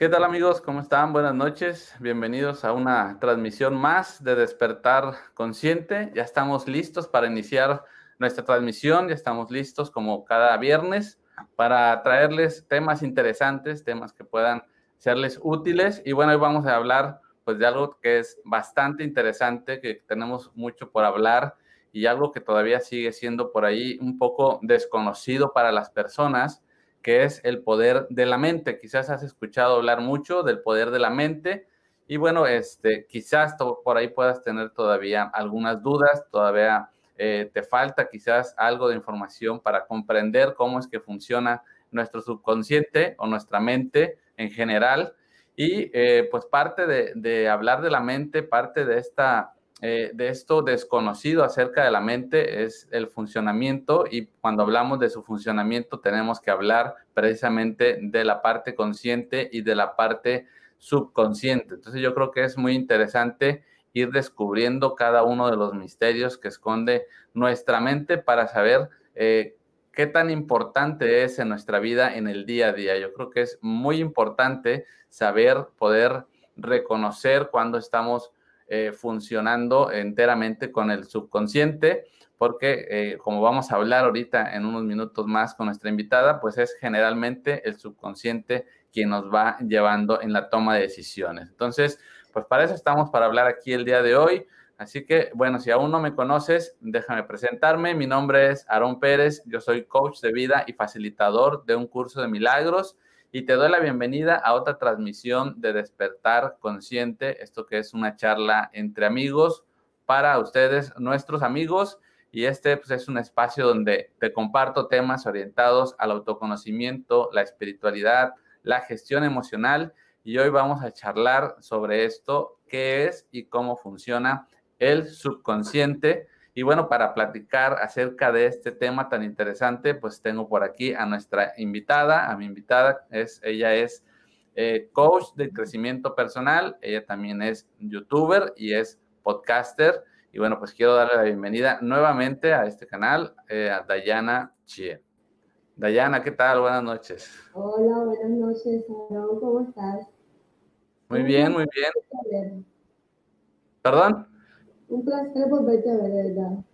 ¿Qué tal amigos? ¿Cómo están? Buenas noches. Bienvenidos a una transmisión más de Despertar Consciente. Ya estamos listos para iniciar nuestra transmisión. Ya estamos listos como cada viernes para traerles temas interesantes, temas que puedan serles útiles. Y bueno, hoy vamos a hablar pues de algo que es bastante interesante, que tenemos mucho por hablar y algo que todavía sigue siendo por ahí un poco desconocido para las personas que es el poder de la mente. Quizás has escuchado hablar mucho del poder de la mente y bueno, este, quizás por ahí puedas tener todavía algunas dudas, todavía eh, te falta quizás algo de información para comprender cómo es que funciona nuestro subconsciente o nuestra mente en general. Y eh, pues parte de, de hablar de la mente, parte de esta eh, de esto desconocido acerca de la mente es el funcionamiento y cuando hablamos de su funcionamiento tenemos que hablar precisamente de la parte consciente y de la parte subconsciente. Entonces yo creo que es muy interesante ir descubriendo cada uno de los misterios que esconde nuestra mente para saber eh, qué tan importante es en nuestra vida en el día a día. Yo creo que es muy importante saber poder reconocer cuando estamos eh, funcionando enteramente con el subconsciente, porque eh, como vamos a hablar ahorita en unos minutos más con nuestra invitada, pues es generalmente el subconsciente quien nos va llevando en la toma de decisiones. Entonces, pues para eso estamos para hablar aquí el día de hoy. Así que, bueno, si aún no me conoces, déjame presentarme. Mi nombre es Aarón Pérez, yo soy coach de vida y facilitador de un curso de milagros y te doy la bienvenida a otra transmisión de Despertar Consciente, esto que es una charla entre amigos para ustedes, nuestros amigos, y este pues, es un espacio donde te comparto temas orientados al autoconocimiento, la espiritualidad, la gestión emocional, y hoy vamos a charlar sobre esto, qué es y cómo funciona el subconsciente y bueno, para platicar acerca de este tema tan interesante, pues tengo por aquí a nuestra invitada, a mi invitada, es, ella es eh, coach de crecimiento personal, ella también es youtuber y es podcaster. Y bueno, pues quiero darle la bienvenida nuevamente a este canal, eh, a Dayana Chie. Dayana, ¿qué tal? Buenas noches. Hola, buenas noches, ¿cómo estás? Muy bien, muy bien. ¿Perdón? Un placer volverte a ver, verdad.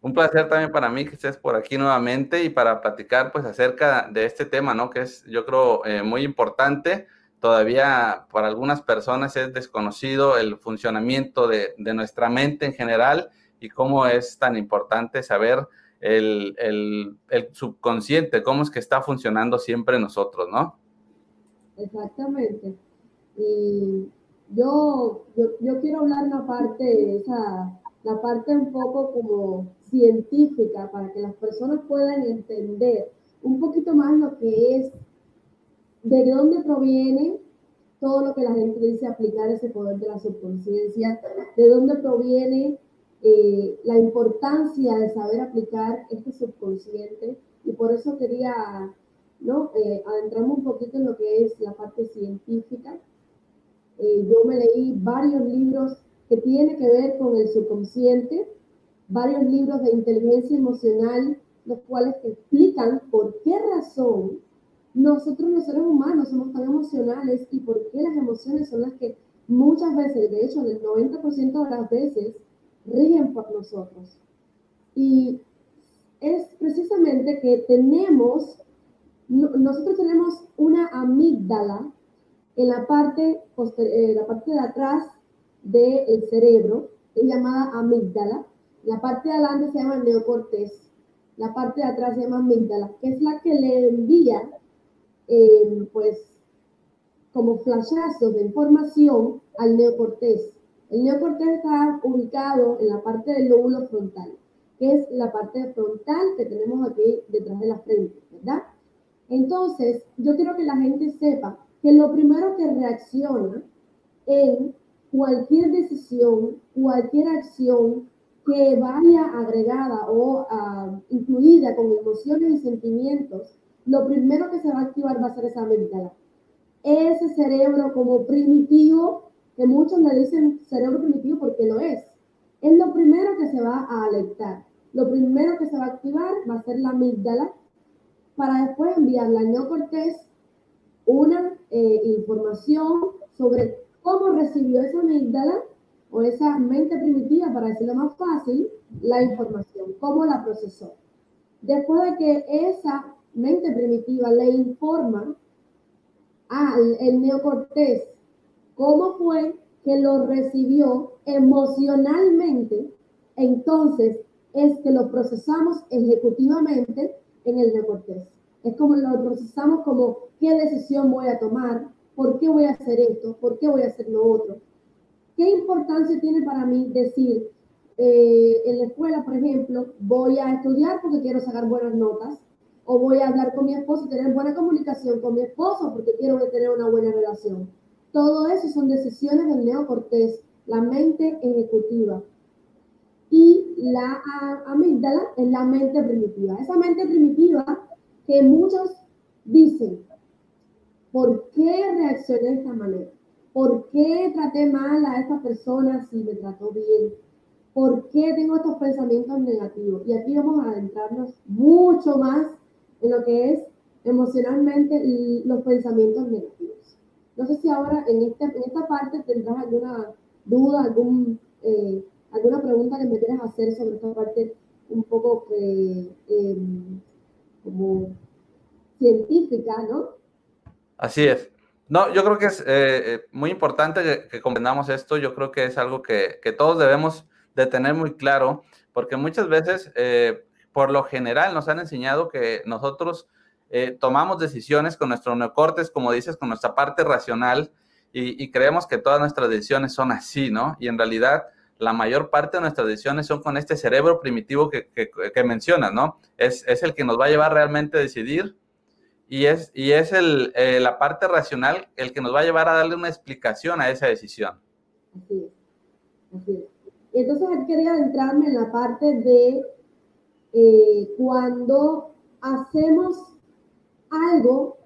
Un placer también para mí que estés por aquí nuevamente y para platicar pues acerca de este tema, ¿no? Que es yo creo eh, muy importante. Todavía para algunas personas es desconocido el funcionamiento de, de, nuestra mente en general y cómo es tan importante saber el, el, el subconsciente, cómo es que está funcionando siempre nosotros, ¿no? Exactamente. Y yo, yo, quiero hablar una parte, esa, la parte un poco como científica para que las personas puedan entender un poquito más lo que es, de dónde proviene todo lo que la gente dice aplicar ese poder de la subconsciencia, de dónde proviene eh, la importancia de saber aplicar este subconsciente. Y por eso quería ¿no? Eh, adentrarme un poquito en lo que es la parte científica eh, yo me leí varios libros que tienen que ver con el subconsciente, varios libros de inteligencia emocional, los cuales explican por qué razón nosotros los seres humanos somos tan emocionales y por qué las emociones son las que muchas veces, de hecho, el 90% de las veces, ríen por nosotros. Y es precisamente que tenemos, nosotros tenemos una amígdala en la parte, eh, la parte de atrás del cerebro, es llamada amígdala, la parte de adelante se llama neocortés, la parte de atrás se llama amígdala, que es la que le envía, eh, pues, como flashazos de información al neocortés. El neocortés está ubicado en la parte del lóbulo frontal, que es la parte frontal que tenemos aquí detrás de la frente, ¿verdad? Entonces, yo quiero que la gente sepa que lo primero que reacciona en cualquier decisión, cualquier acción que vaya agregada o uh, incluida con emociones y sentimientos, lo primero que se va a activar va a ser esa amígdala. Ese cerebro como primitivo, que muchos le dicen cerebro primitivo porque lo es, es lo primero que se va a alertar. Lo primero que se va a activar va a ser la amígdala para después enviarle al neocortés una eh, información sobre cómo recibió esa amígdala o esa mente primitiva, para decirlo más fácil, la información, cómo la procesó. Después de que esa mente primitiva le informa al el neocortés cómo fue que lo recibió emocionalmente, entonces es que lo procesamos ejecutivamente en el neocortés. Es como lo procesamos como qué decisión voy a tomar, por qué voy a hacer esto, por qué voy a hacer lo otro. ¿Qué importancia tiene para mí decir, eh, en la escuela, por ejemplo, voy a estudiar porque quiero sacar buenas notas, o voy a hablar con mi esposo y tener buena comunicación con mi esposo porque quiero tener una buena relación? Todo eso son decisiones del neocortés, la mente ejecutiva. Y la amígdala es la mente primitiva. Esa mente primitiva que muchos dicen, ¿por qué reaccioné de esta manera? ¿Por qué traté mal a esta persona si me trató bien? ¿Por qué tengo estos pensamientos negativos? Y aquí vamos a adentrarnos mucho más en lo que es emocionalmente los pensamientos negativos. No sé si ahora en, este, en esta parte tendrás alguna duda, algún, eh, alguna pregunta que me quieras hacer sobre esta parte un poco que, em, como científica, ¿no? Así es. No, yo creo que es eh, eh, muy importante que, comprendamos esto. Yo creo que es algo que, todos debemos de tener muy claro, porque muchas veces, eh, por lo general, nos han enseñado que nosotros tomamos decisiones con nuestro neocortes, como dices, con nuestra parte racional, y, creemos que todas nuestras decisiones son así, ¿no? Y en realidad, la mayor parte de nuestras decisiones son con este cerebro primitivo que, que mencionas, ¿no? Es, es el que nos va a llevar realmente a decidir y es, y es el, eh, la parte racional el que nos va a llevar a darle una explicación a esa decisión. Así es. Y entonces quería adentrarme en la parte de eh, cuando hacemos algo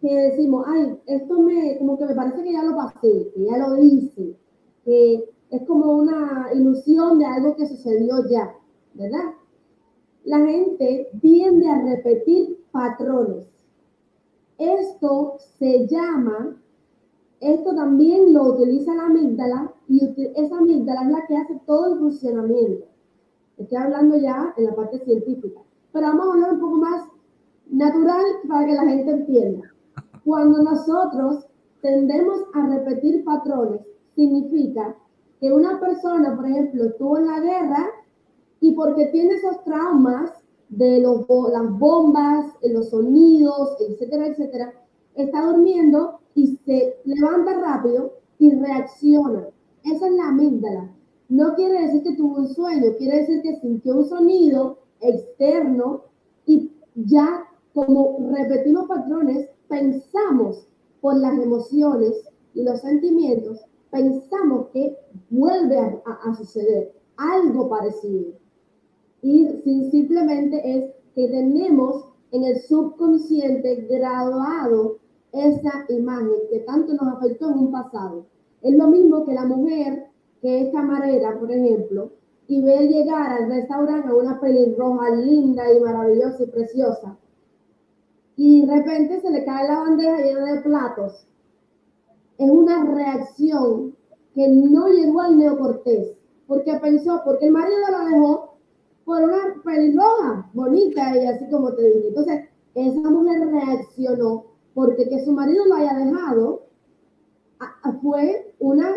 que decimos, ay, esto me, como que me parece que ya lo pasé, que ya lo hice, que es como una ilusión de algo que sucedió ya, ¿verdad? La gente tiende a repetir patrones. Esto se llama, esto también lo utiliza la amígdala y esa amígdala es la que hace todo el funcionamiento. Estoy hablando ya en la parte científica, pero vamos a hablar un poco más natural para que la gente entienda. Cuando nosotros tendemos a repetir patrones, significa que una persona, por ejemplo, estuvo en la guerra y porque tiene esos traumas, de las bombas, los sonidos, etcétera, etcétera, está durmiendo y se levanta rápido y reacciona. Esa es la amígdala. No quiere decir que tuvo un sueño, quiere decir que sintió un sonido externo y ya como repetimos patrones, pensamos por las emociones y los sentimientos, pensamos que vuelve a suceder algo parecido y simplemente es que tenemos en el subconsciente grabado esa imagen que tanto nos afectó en un pasado. Es lo mismo que la mujer que es camarera, por ejemplo, y ve llegar al restaurante a una pelirroja linda y maravillosa y preciosa, y de repente se le cae la bandeja llena de platos. Es una reacción que no llegó al neocortés, porque pensó, porque el marido la dejó por una pelirroja bonita y así como te dije. Entonces, esa mujer reaccionó porque que su marido lo haya dejado fue una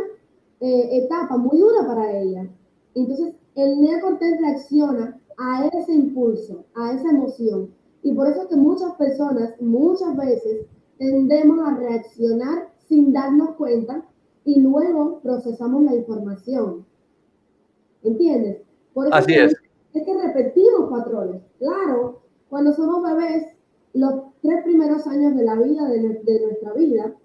eh, etapa muy dura para ella. Entonces, el neocortés reacciona a ese impulso, a esa emoción. Y por eso es que muchas personas, muchas veces, tendemos a reaccionar sin darnos cuenta y luego procesamos la información. ¿Entiendes? Por eso Así es. Es que repetimos patrones. Claro, cuando somos bebés, los tres primeros años de la vida, de, de nuestra vida,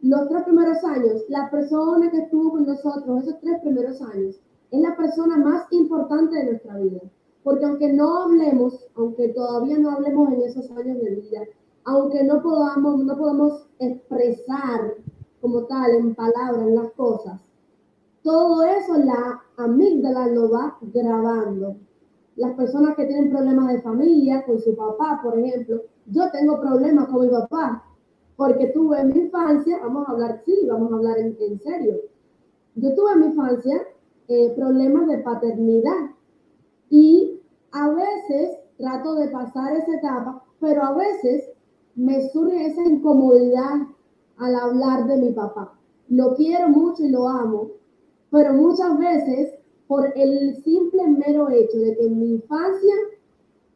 los tres primeros años, la persona que estuvo con nosotros esos tres primeros años, es la persona más importante de nuestra vida. Porque aunque no hablemos, aunque todavía no hablemos en esos años de vida, aunque no podamos, no podamos expresar como tal en palabras las cosas, todo eso la amígdala lo va grabando. Las personas que tienen problemas de familia, con su papá, por ejemplo, yo tengo problemas con mi papá, porque tuve en mi infancia, vamos a hablar, sí, vamos a hablar en, en serio, yo tuve en mi infancia eh, problemas de paternidad y a veces trato de pasar esa etapa, pero a veces me surge esa incomodidad al hablar de mi papá. Lo quiero mucho y lo amo, pero muchas veces por el simple mero hecho de que en mi infancia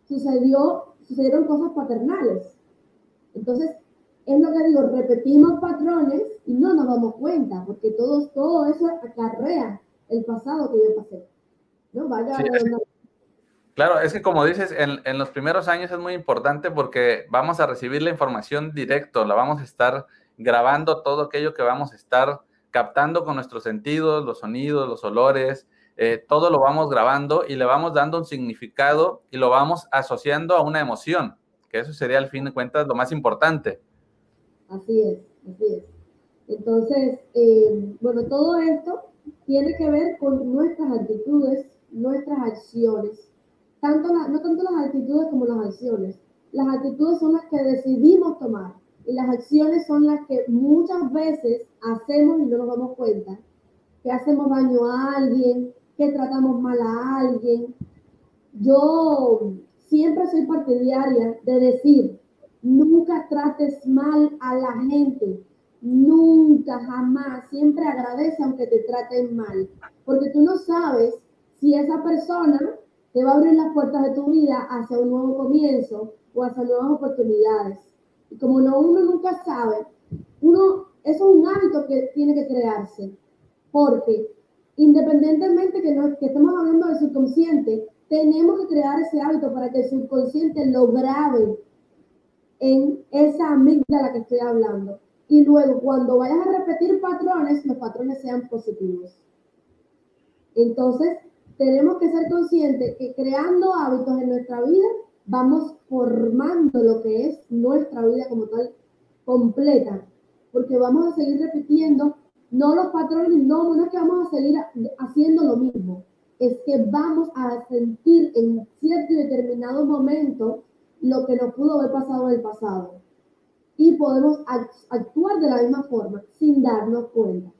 sucedió, sucedieron cosas paternales. Entonces, es lo que digo, repetimos patrones y no nos damos cuenta, porque todo, todo eso acarrea el pasado que yo pasé. ¿no? Vaya Claro, es que como dices, en, los primeros años es muy importante porque vamos a recibir la información directo, la vamos a estar grabando todo aquello que vamos a estar captando con nuestros sentidos, los sonidos, los olores, eh, todo lo vamos grabando y le vamos dando un significado y lo vamos asociando a una emoción, que eso sería al fin de cuentas lo más importante. Así es, así es. Entonces, eh, bueno, todo esto tiene que ver con nuestras actitudes, nuestras acciones, tanto no tanto las actitudes como las acciones. Las actitudes son las que decidimos tomar y las acciones son las que muchas veces hacemos y no nos damos cuenta, que hacemos daño a alguien, que tratamos mal a alguien. Yo siempre soy partidaria de decir, nunca trates mal a la gente, Nunca, jamás, siempre agradece aunque te traten mal, porque tú no sabes si esa persona te va a abrir las puertas de tu vida hacia un nuevo comienzo o hacia nuevas oportunidades. Y como no, uno nunca sabe, uno, eso es un hábito que tiene que crearse, porque independientemente que, no, que estemos hablando del subconsciente, tenemos que crear ese hábito para que el subconsciente lo grabe en esa amígdala que estoy hablando y luego cuando vayas a repetir patrones, los patrones sean positivos. Entonces, tenemos que ser conscientes que creando hábitos en nuestra vida, vamos formando lo que es nuestra vida como tal completa, porque vamos a seguir repitiendo, no los patrones, no, no es que vamos a seguir haciendo lo mismo, es que vamos a sentir en cierto y determinado momento lo que nos pudo haber pasado en el pasado. Y podemos actuar de la misma forma sin darnos cuenta.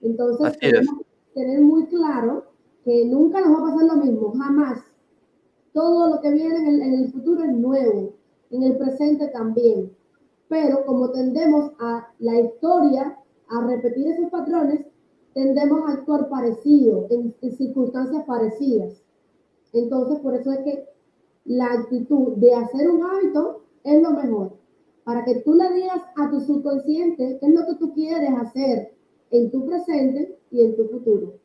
Entonces, tenemos que tener muy claro que nunca nos va a pasar lo mismo, jamás. Todo lo que viene en el, futuro es nuevo, en el presente también. Pero como tendemos a la historia, a repetir esos patrones, tendemos a actuar parecido, en, en circunstancias parecidas. Entonces, por eso es que la actitud de hacer un hábito es lo mejor para que tú le digas a tu subconsciente qué es lo que tú quieres hacer en tu presente y en tu futuro.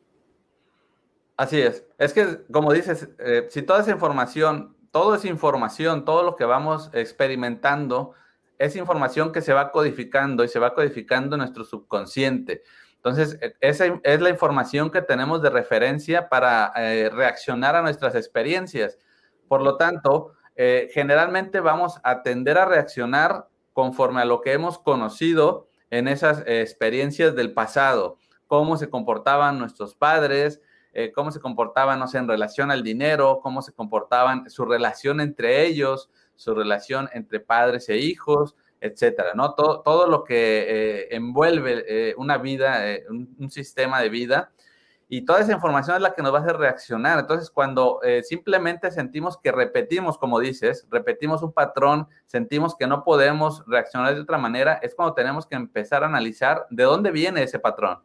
Así es. Es que, como dices, eh, si toda esa información, todo es información, todo lo que vamos experimentando, es información que se va codificando y se va codificando en nuestro subconsciente. Entonces, e, esa es la información que tenemos de referencia para eh, reaccionar a nuestras experiencias. Por lo tanto, eh, generalmente vamos a tender a reaccionar conforme a lo que hemos conocido en esas experiencias del pasado, cómo se comportaban nuestros padres, eh, cómo se comportaban, no sé, en relación al dinero, cómo se comportaban, su relación entre ellos, su relación entre padres e hijos, etcétera, ¿no? Todo, todo lo que envuelve una vida, un, sistema de vida y toda esa información es la que nos va a hacer reaccionar. Entonces, cuando eh, simplemente sentimos que repetimos, como dices, repetimos un patrón, sentimos que no podemos reaccionar de otra manera, es cuando tenemos que empezar a analizar de dónde viene ese patrón.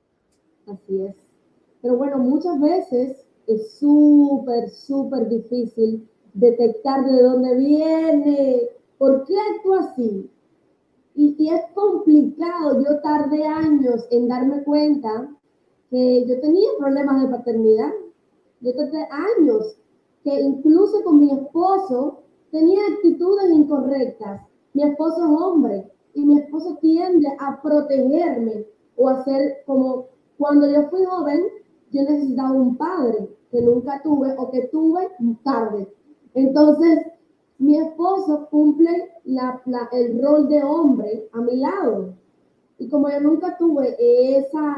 Así es. Pero bueno, muchas veces es súper, súper difícil detectar de dónde viene, por qué actúa así. Y, y, es complicado, yo tardé años en darme cuenta que yo tenía problemas de paternidad. Yo tardé años que incluso con mi esposo tenía actitudes incorrectas. Mi esposo es hombre y mi esposo tiende a protegerme o a ser como cuando yo fui joven, yo necesitaba un padre que nunca tuve o que tuve tarde. Entonces, mi esposo cumple la, el rol de hombre a mi lado. Y como yo nunca tuve esa,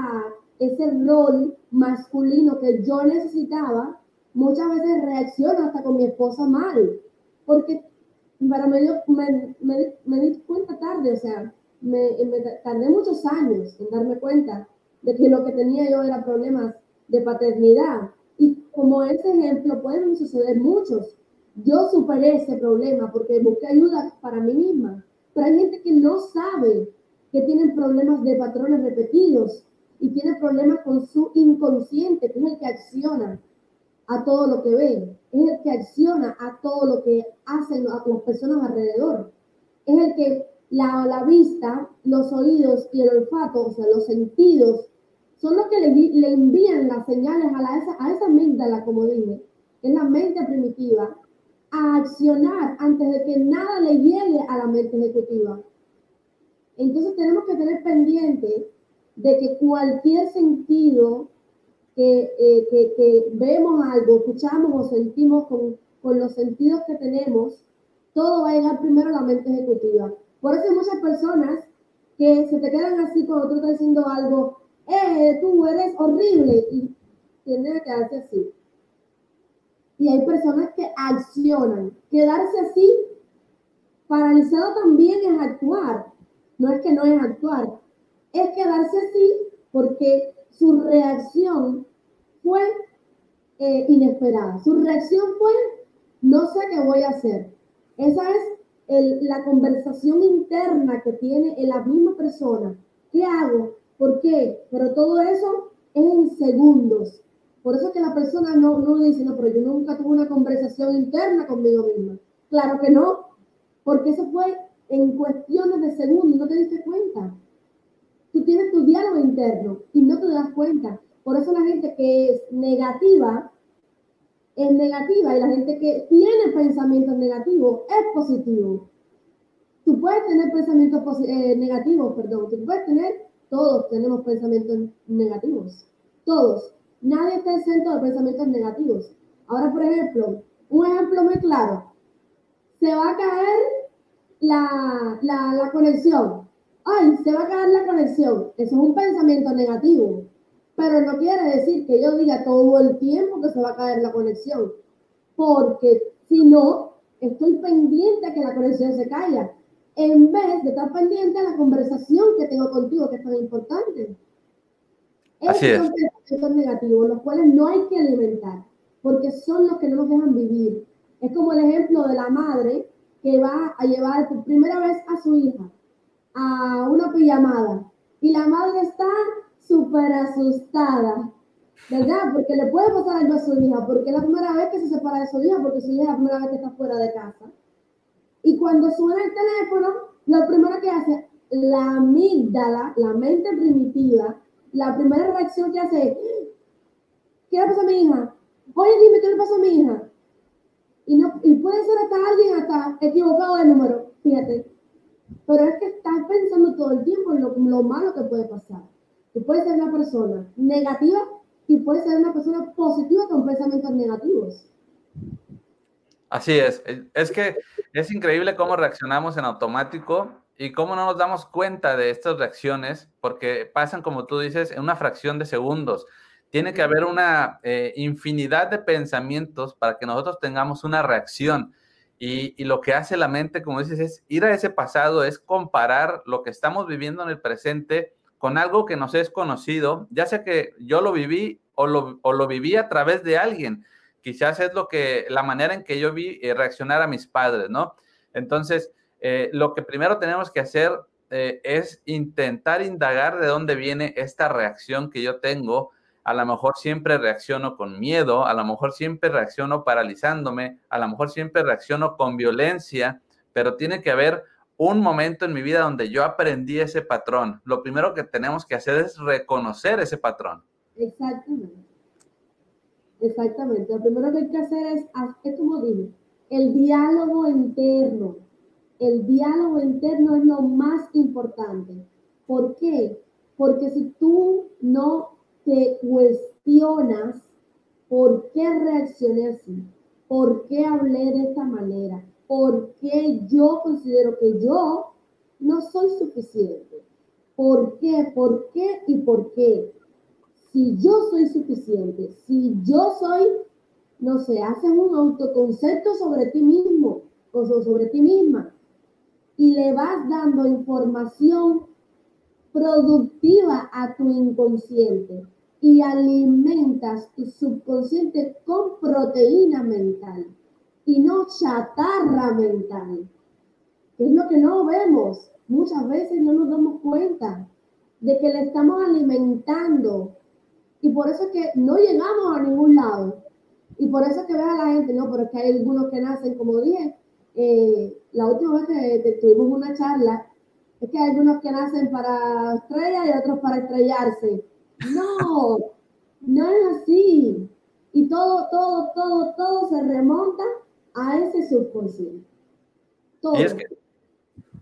ese rol masculino que yo necesitaba, muchas veces reacciono hasta con mi esposa mal, porque para me, me, me, me di cuenta tarde, o sea, me, tardé muchos años en darme cuenta de que lo que tenía yo era problemas de paternidad. Y como ese ejemplo pueden suceder muchos. Yo superé ese problema porque busqué ayuda para mí misma. Pero hay gente que no sabe que tienen problemas de patrones repetidos y tiene problemas con su inconsciente, que es el que acciona a todo lo que ve, es el que acciona a todo lo que hacen las personas alrededor, es el que la, la vista, los oídos y el olfato, o sea, los sentidos, son los que le, le envían las señales a, la, esa, a esa amígdala, como dije, que es la mente primitiva, a accionar antes de que nada le llegue a la mente ejecutiva. Entonces tenemos que tener pendiente de que cualquier sentido eh, que, que, vemos algo, escuchamos o sentimos con, con los sentidos que tenemos, todo va a llegar primero a la mente ejecutiva. Por eso hay muchas personas que se te quedan así cuando tú estás diciendo algo, eh, tú eres horrible, y tiene que quedarse así. Y hay personas que accionan. Quedarse así, paralizado también es actuar. No es que no es actuar, es quedarse así porque su reacción fue eh, inesperada. Su reacción fue, no sé qué voy a hacer. Esa es la conversación interna que tiene en la misma persona. ¿Qué hago? ¿Por qué? Pero todo eso es en segundos. Por eso que la persona no, no dice, no, pero yo nunca tuve una conversación interna conmigo misma. Claro que no, porque eso fue en cuestiones de segundos, no te diste cuenta. Tú tienes tu diálogo interno y no te das cuenta. Por eso la gente que es negativa es negativa y la gente que tiene pensamientos negativos es positivo. Tú puedes tener pensamientos eh, negativos, perdón, tú puedes tener, todos tenemos pensamientos negativos, todos. Nadie está exento de pensamientos negativos. Ahora, por ejemplo, un ejemplo muy claro. Se va a caer la, conexión ay, se va a caer la conexión. Eso es un pensamiento negativo. Pero no quiere decir que yo diga todo el tiempo que se va a caer la conexión. Porque si no, estoy pendiente a que la conexión se caiga. En vez de estar pendiente a la conversación que tengo contigo, que es tan importante. Así Esos son pensamientos negativos, los cuales no hay que alimentar, porque son los que no nos dejan vivir. Es como el ejemplo de la madre que va a llevar por primera vez a su hija a una pijamada y la madre está súper asustada, ¿verdad? Porque le puede pasar algo a su hija, porque es la primera vez que se separa de su hija, porque su hija es la primera vez que está fuera de casa. Y cuando suena el teléfono, lo primero que hace la amígdala, la mente primitiva, la primera reacción que hace es, ¿qué le pasa a mi hija? Oye, dime, ¿qué le pasa a mi hija? Y, no, y puede ser hasta alguien hasta equivocado de número, fíjate. Pero es que estás pensando todo el tiempo en lo, malo que puede pasar. Tú puedes ser una persona negativa y puedes ser una persona positiva con pensamientos negativos. Así es. Es que es increíble cómo reaccionamos en automático y cómo no nos damos cuenta de estas reacciones, porque pasan, como tú dices, en una fracción de segundos. Tiene que haber una eh, infinidad de pensamientos para que nosotros tengamos una reacción. Y, lo que hace la mente, como dices, es ir a ese pasado, es comparar lo que estamos viviendo en el presente con algo que nos es conocido, ya sea que yo lo viví o lo, o lo viví a través de alguien. Quizás es lo que, la manera en que yo vi eh, reaccionar a mis padres, ¿no? Entonces, eh, lo que primero tenemos que hacer eh, es intentar indagar de dónde viene esta reacción que yo tengo a lo mejor siempre reacciono con miedo, a lo mejor siempre reacciono paralizándome, a lo mejor siempre reacciono con violencia, pero tiene que haber un momento en mi vida donde yo aprendí ese patrón. Lo primero que tenemos que hacer es reconocer ese patrón. Exactamente. Exactamente. Lo primero que hay que hacer es, como dije, el diálogo interno. El diálogo interno es lo más importante. ¿Por qué? Porque si tú no te cuestionas por qué reaccioné así, por qué hablé de esta manera, por qué yo considero que yo no soy suficiente. ¿Por qué? ¿Por qué? ¿Y por qué? Si yo soy suficiente, si yo soy, no sé, haces un autoconcepto sobre ti mismo o sobre ti misma y le vas dando información productiva a tu inconsciente y alimentas tu subconsciente con proteína mental y no chatarra mental, que es lo que no vemos. Muchas veces no nos damos cuenta de que le estamos alimentando y por eso es que no llegamos a ningún lado. Y por eso es que ves a la gente, no, pero es que hay algunos que nacen, como dije, eh, la última vez que, tuvimos una charla, es que hay algunos que nacen para estrella y otros para estrellarse. No, no es así. Y todo, todo, todo, todo se remonta a ese subconsciente. Y es que,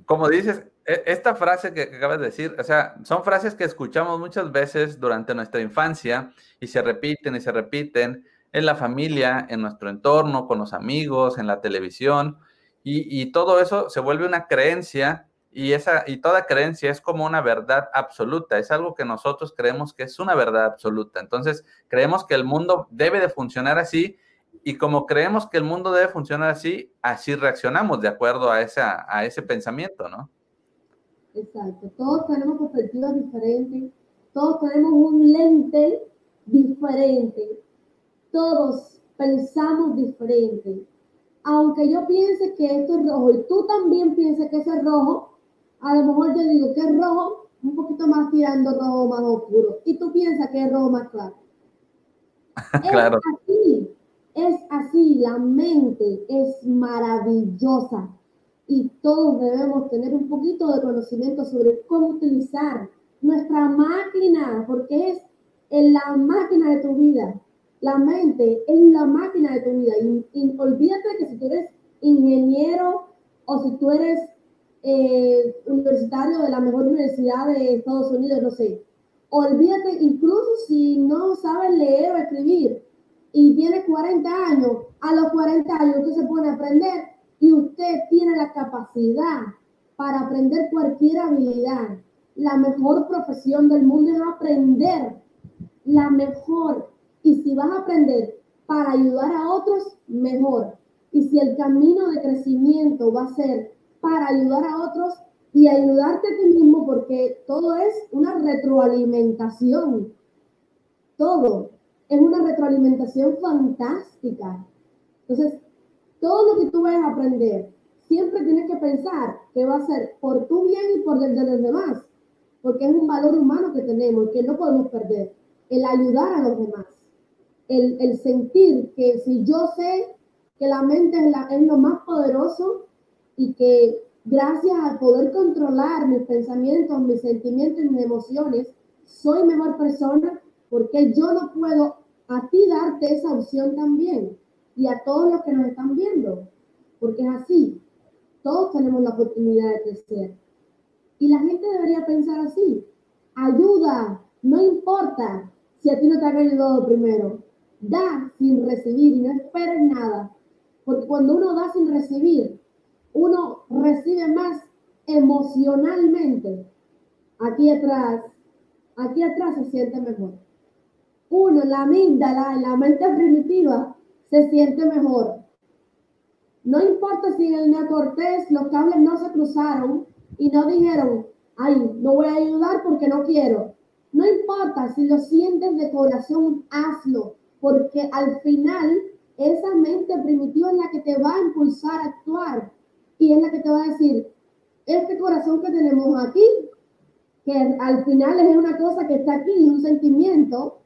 como dices, esta frase que acabas de decir, o sea, son frases que escuchamos muchas veces durante nuestra infancia y se repiten y se repiten en la familia, en nuestro entorno, con los amigos, en la televisión, y, y todo eso se vuelve una creencia y, esa, y toda creencia es como una verdad absoluta, es algo que nosotros creemos que es una verdad absoluta. Entonces, creemos que el mundo debe de funcionar así y como creemos que el mundo debe funcionar así, así reaccionamos de acuerdo a, a ese pensamiento, ¿no? Exacto. Todos tenemos perspectivas diferentes, todos tenemos un lente diferente, todos pensamos diferente. Aunque yo piense que esto es rojo y tú también pienses que eso es rojo, a lo mejor yo digo que es rojo, un poquito más tirando rojo más oscuro, y tú piensas que es rojo más claro. claro. Es así, es así, la mente es maravillosa y todos debemos tener un poquito de conocimiento sobre cómo utilizar nuestra máquina, porque es en la máquina de tu vida. La mente es la máquina de tu vida. Y, olvídate que si tú eres ingeniero o si tú eres eh, universitario de la mejor universidad de Estados Unidos, no sé. Olvídate, incluso si no sabes leer o escribir y tienes 40 años, a los 40 años usted se pone a aprender y usted tiene la capacidad para aprender cualquier habilidad. La mejor profesión del mundo es aprender, la mejor. Y si vas a aprender para ayudar a otros, mejor. Y si el camino de crecimiento va a ser para ayudar a otros y ayudarte a ti mismo, porque todo es una retroalimentación. Todo es una retroalimentación fantástica. Entonces, todo lo que tú vayas a aprender, siempre tienes que pensar que va a ser por tu bien y por el de los demás, porque es un valor humano que tenemos, que no podemos perder, el ayudar a los demás, el, sentir que si yo sé que la mente es, la, lo más poderoso, y que gracias a poder controlar mis pensamientos, mis sentimientos mis emociones, soy mejor persona porque yo no puedo a ti darte esa opción también y a todos los que nos están viendo, porque es así, todos tenemos la oportunidad de crecer. Y la gente debería pensar así, ayuda, no importa si a ti no te han ayudado primero, da sin recibir y no esperes nada, porque cuando uno da sin recibir, uno recibe más emocionalmente. Aquí atrás, aquí atrás se siente mejor. Uno, la amígdala, la mente primitiva, se siente mejor. No importa si el neocortés los cables no se cruzaron y no dijeron, ay, no voy a ayudar porque no quiero. No importa si lo sientes de corazón, hazlo, porque al final esa mente primitiva es la que te va a impulsar a actuar y es la que te va a decir, este corazón que tenemos aquí, que al final es una cosa que está aquí, un sentimiento,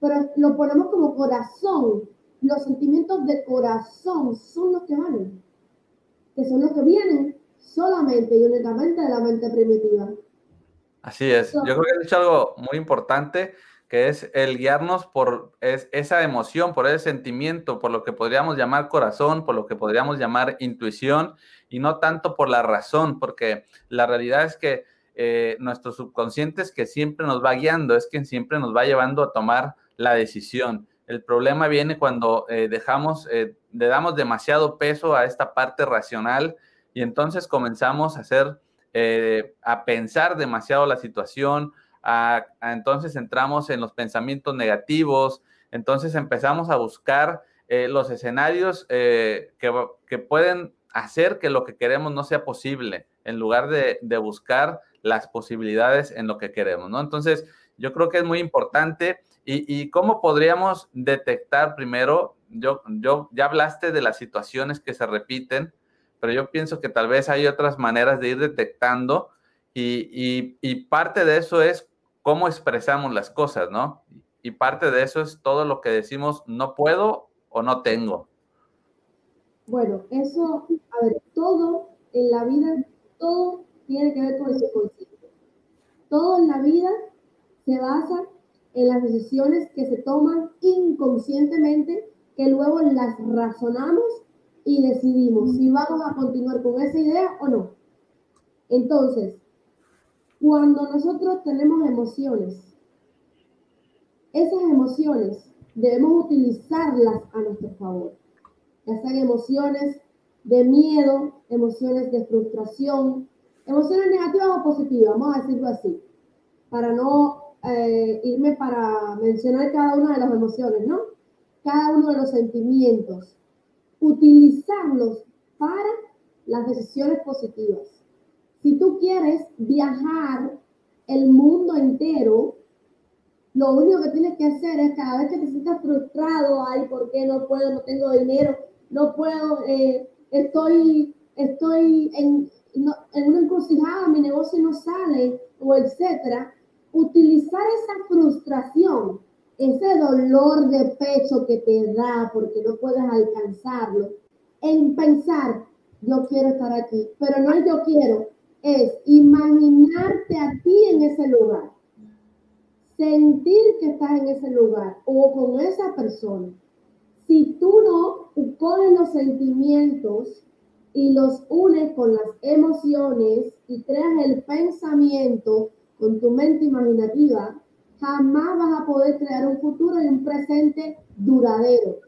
pero lo ponemos como corazón. Los sentimientos de corazón son los que van, que son los que vienen solamente y únicamente de la mente primitiva. Así es. Yo creo que has dicho algo muy importante, que es el guiarnos por esa emoción, por ese sentimiento, por lo que podríamos llamar corazón, por lo que podríamos llamar intuición, y no tanto por la razón, porque la realidad es que eh, nuestro subconsciente es que siempre nos va guiando, es quien siempre nos va llevando a tomar la decisión. El problema viene cuando eh, dejamos, eh, le damos demasiado peso a esta parte racional y entonces comenzamos a hacer, a pensar demasiado la situación, a, entonces entramos en los pensamientos negativos, entonces empezamos a buscar los escenarios que, que, pueden hacer que lo que queremos no sea posible, en lugar de, de buscar las posibilidades en lo que queremos, ¿no? Entonces, yo creo que es muy importante. ¿Y, cómo podríamos detectar primero? Yo, yo, ya hablaste de las situaciones que se repiten, pero yo pienso que tal vez hay otras maneras de ir detectando y, y parte de eso es cómo expresamos las cosas, ¿no? Y parte de eso es todo lo que decimos no puedo o no tengo. Bueno, eso, a ver, todo en la vida, todo tiene que ver con el subconsciente. Todo en la vida se basa en las decisiones que se toman inconscientemente, que luego las razonamos y decidimos si vamos a continuar con esa idea o no. Entonces, cuando nosotros tenemos emociones, esas emociones debemos utilizarlas a nuestro favor, ya sean emociones de miedo, emociones de frustración, Emociones negativas o positivas, vamos a decirlo así, para no eh, irme para mencionar cada una de las emociones, ¿no? Cada uno de los sentimientos. Utilizarlos para las decisiones positivas. Si tú quieres viajar el mundo entero, lo único que tienes que hacer es cada vez que te sientas frustrado, ay, ¿por qué no puedo? No tengo dinero, no puedo, eh, estoy, estoy en, en una encrucijada, mi negocio no sale, o etcétera, utilizar esa frustración, ese dolor de pecho que te da porque no puedes alcanzarlo, en pensar, yo quiero estar aquí, pero no es yo quiero, es imaginarte a ti en ese lugar, sentir que estás en ese lugar o con esa persona. Si tú no coges los sentimientos y los unes con las emociones y creas el pensamiento con tu mente imaginativa, jamás vas a poder crear un futuro y un presente duradero.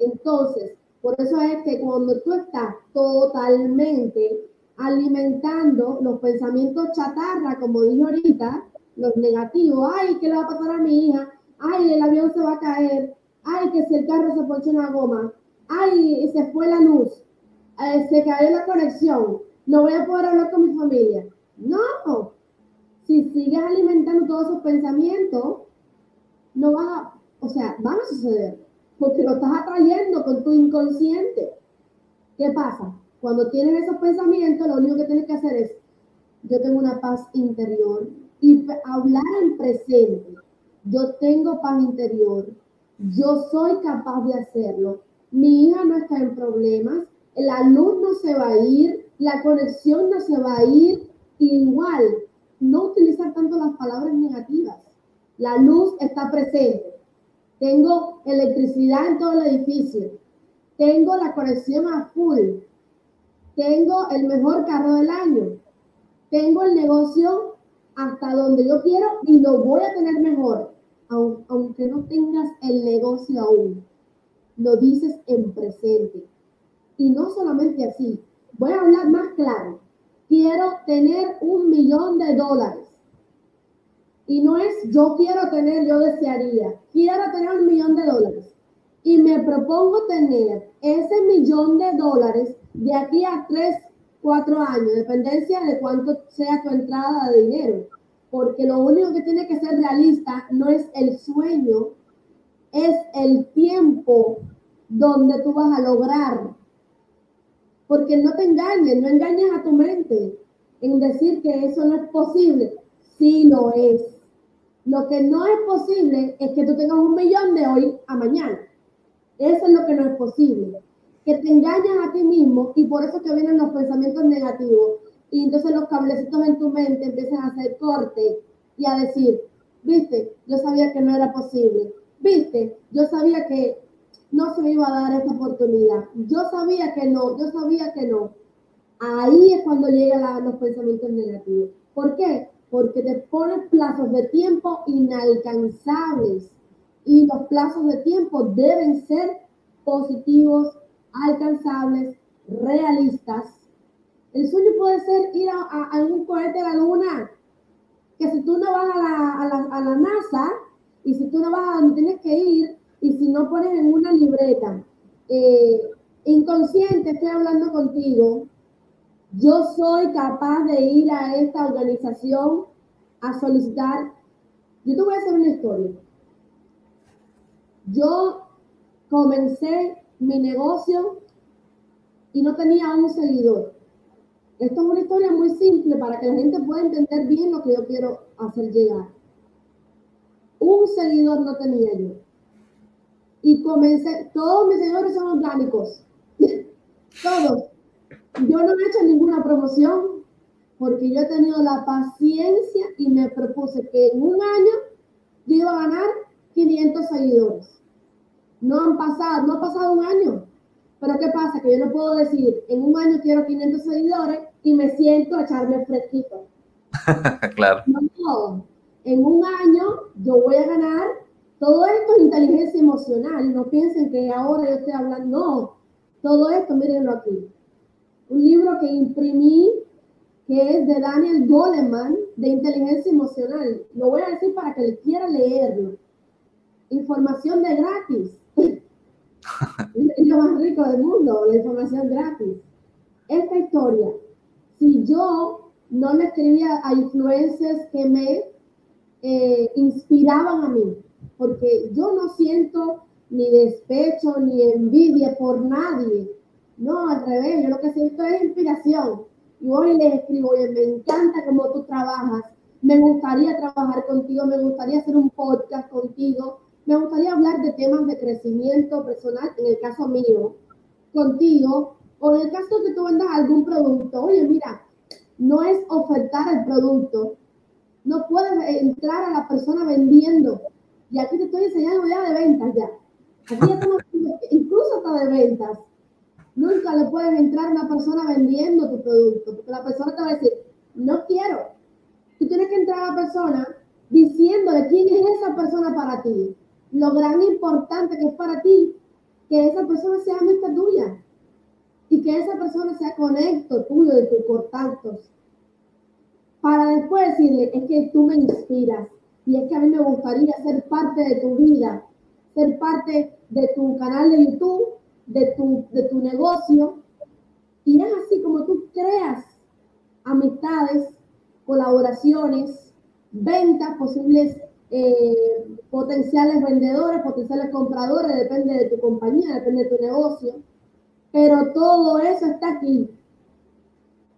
Entonces, por eso es que cuando tú estás totalmente alimentando los pensamientos chatarra, como dije ahorita, los negativos, ay, ¿qué le va a pasar a mi hija? Ay, el avión se va a caer. Ay, que si el carro se ponche una goma. Ay, se fue la luz se cae la conexión, no voy a poder hablar con mi familia. No, si sigues alimentando todos esos pensamientos, no va a, o sea, van a suceder, porque lo estás atrayendo con tu inconsciente. ¿Qué pasa? Cuando tienes esos pensamientos, lo único que tienes que hacer es, yo tengo una paz interior y hablar en presente. Yo tengo paz interior, yo soy capaz de hacerlo. Mi hija no está en problemas, la luz no se va a ir, la conexión no se va a ir. Igual, no utilizar tanto las palabras negativas. La luz está presente. Tengo electricidad en todo el edificio. Tengo la conexión a full. Tengo el mejor carro del año. Tengo el negocio hasta donde yo quiero y lo voy a tener mejor, aunque no tengas el negocio aún. Lo dices en presente. Y no solamente así, voy a hablar más claro. Quiero tener un millón de dólares. Y no es yo quiero tener, yo desearía. Quiero tener un millón de dólares. Y me propongo tener ese millón de dólares de aquí a tres, cuatro años, dependencia de cuánto sea tu entrada de dinero. Porque lo único que tiene que ser realista no es el sueño, es el tiempo donde tú vas a lograr porque no te engañes, no engañes a tu mente en decir que eso no es posible. Sí lo es. Lo que no es posible es que tú tengas un millón de hoy a mañana. Eso es lo que no es posible. Que te engañas a ti mismo y por eso que vienen los pensamientos negativos. Y entonces los cablecitos en tu mente empiezan a hacer corte y a decir, viste, yo sabía que no era posible. Viste, yo sabía que no se me iba a dar esta oportunidad. Yo sabía que no, yo sabía que no. Ahí es cuando llegan los pensamientos negativos. ¿Por qué? Porque te pones plazos de tiempo inalcanzables y los plazos de tiempo deben ser positivos, alcanzables, realistas. El sueño puede ser ir a, algún cohete a la luna, que si tú no vas a la, a la NASA y si tú no vas a donde tienes que ir, y si no pones en una libreta, eh, inconsciente, estoy hablando contigo, yo soy capaz de ir a esta organización a solicitar, yo te voy a hacer una historia. Yo comencé mi negocio y no tenía un seguidor. Esto es una historia muy simple para que la gente pueda entender bien lo que yo quiero hacer llegar. Un seguidor no tenía yo comencé, todos mis seguidores son orgánicos, todos. Yo no he hecho ninguna promoción porque yo he tenido la paciencia y me propuse que en un año yo iba a ganar 500 seguidores. No han pasado, no ha pasado un año. Pero ¿qué pasa? Que yo no puedo decir, en un año quiero 500 seguidores y me siento a echarme fresquito. claro. No, en un año yo voy a ganar todo esto es inteligencia emocional. No piensen que ahora yo estoy hablando. No, todo esto, mírenlo aquí. Un libro que imprimí que es de Daniel Goleman de inteligencia emocional. Lo voy a decir para que le quiera leerlo. Información de gratis. es lo más rico del mundo, la información gratis. Esta historia, si yo no le escribía a influencers que me eh, inspiraban a mí, porque yo no siento ni despecho ni envidia por nadie. No, al revés, yo lo que siento es inspiración. Y hoy les escribo, oye, me encanta cómo tú trabajas, me gustaría trabajar contigo, me gustaría hacer un podcast contigo, me gustaría hablar de temas de crecimiento personal, en el caso mío, contigo, o en el caso que tú vendas algún producto, oye, mira, no es ofertar el producto, no puedes entrar a la persona vendiendo, y aquí te estoy enseñando ya de ventas ya. Aquí ya estamos, incluso hasta de ventas. Nunca le puedes entrar a una persona vendiendo tu producto, porque la persona te va a decir, no quiero. Tú tienes que entrar a la persona diciéndole quién es esa persona para ti, lo gran importante que es para ti, que esa persona sea amistad tuya y que esa persona sea conecto tuyo de tus contactos. Para después decirle, es que tú me inspiras, y es que a mí me gustaría ser parte de tu vida, ser parte de tu canal de YouTube, de tu, de tu negocio. Y es así como tú creas amistades, colaboraciones, ventas, posibles eh, potenciales vendedores, potenciales compradores, depende de tu compañía, depende de tu negocio. Pero todo eso está aquí.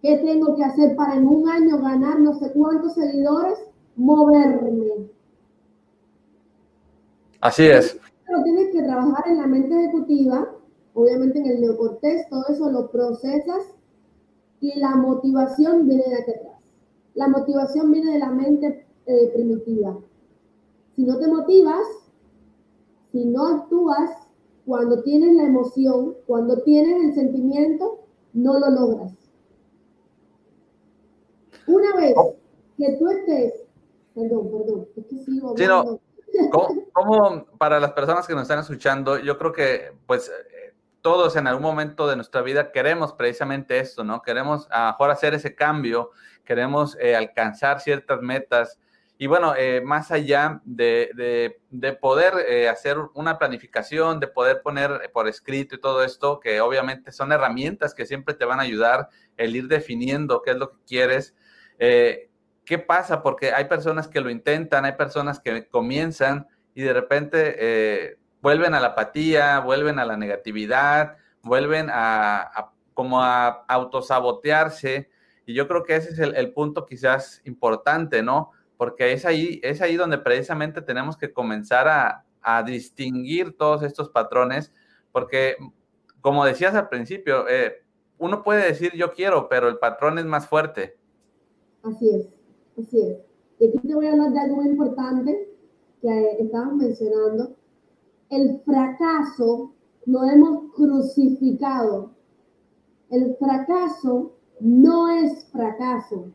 ¿Qué tengo que hacer para en un año ganar no sé cuántos seguidores? Moverme. Así es. Pero tienes que trabajar en la mente ejecutiva, obviamente en el neocortés, todo eso lo procesas y la motivación viene de aquí atrás. La motivación viene de la mente eh, primitiva. Si no te motivas, si no actúas, cuando tienes la emoción, cuando tienes el sentimiento, no lo logras. Una vez oh. que tú estés Perdón, perdón, es que sigo ¿cómo, para las personas que nos están escuchando, yo creo que pues eh, todos en algún momento de nuestra vida queremos precisamente esto, ¿no? Queremos a mejor hacer ese cambio, queremos eh, alcanzar ciertas metas. Y bueno, eh, más allá de, de, poder hacer una planificación, de poder poner por escrito y todo esto, que obviamente son herramientas que siempre te van a ayudar el ir definiendo qué es lo que quieres. ¿Qué pasa? Porque hay personas que lo intentan, hay personas que comienzan y de repente eh, vuelven a la apatía, vuelven a la negatividad, vuelven a, como a autosabotearse. Y yo creo que ese es el, punto quizás importante, ¿no? porque es ahí, es ahí donde precisamente tenemos que comenzar a, distinguir todos estos patrones, porque como decías al principio, eh, uno puede decir yo quiero, pero el patrón es más fuerte. Así es, así es. Y aquí te voy a hablar de algo muy importante que estabas mencionando. El fracaso lo hemos crucificado. El fracaso no es fracaso.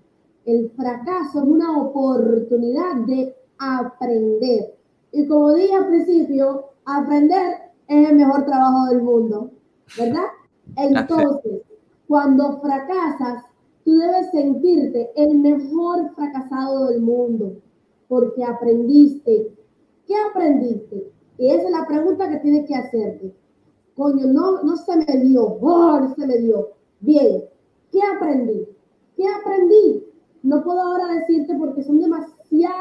El fracaso es una oportunidad de aprender. Y como dije al principio, aprender es el mejor trabajo del mundo, ¿verdad? Entonces, cuando fracasas, tú debes sentirte el mejor fracasado del mundo, porque aprendiste. ¿Qué aprendiste? Y esa es la pregunta que tienes que hacerte. Coño, no, no se me dio, oh, no se me dio. Bien, ¿qué aprendí? ¿Qué aprendí? No puedo ahora decirte porque son demasiadas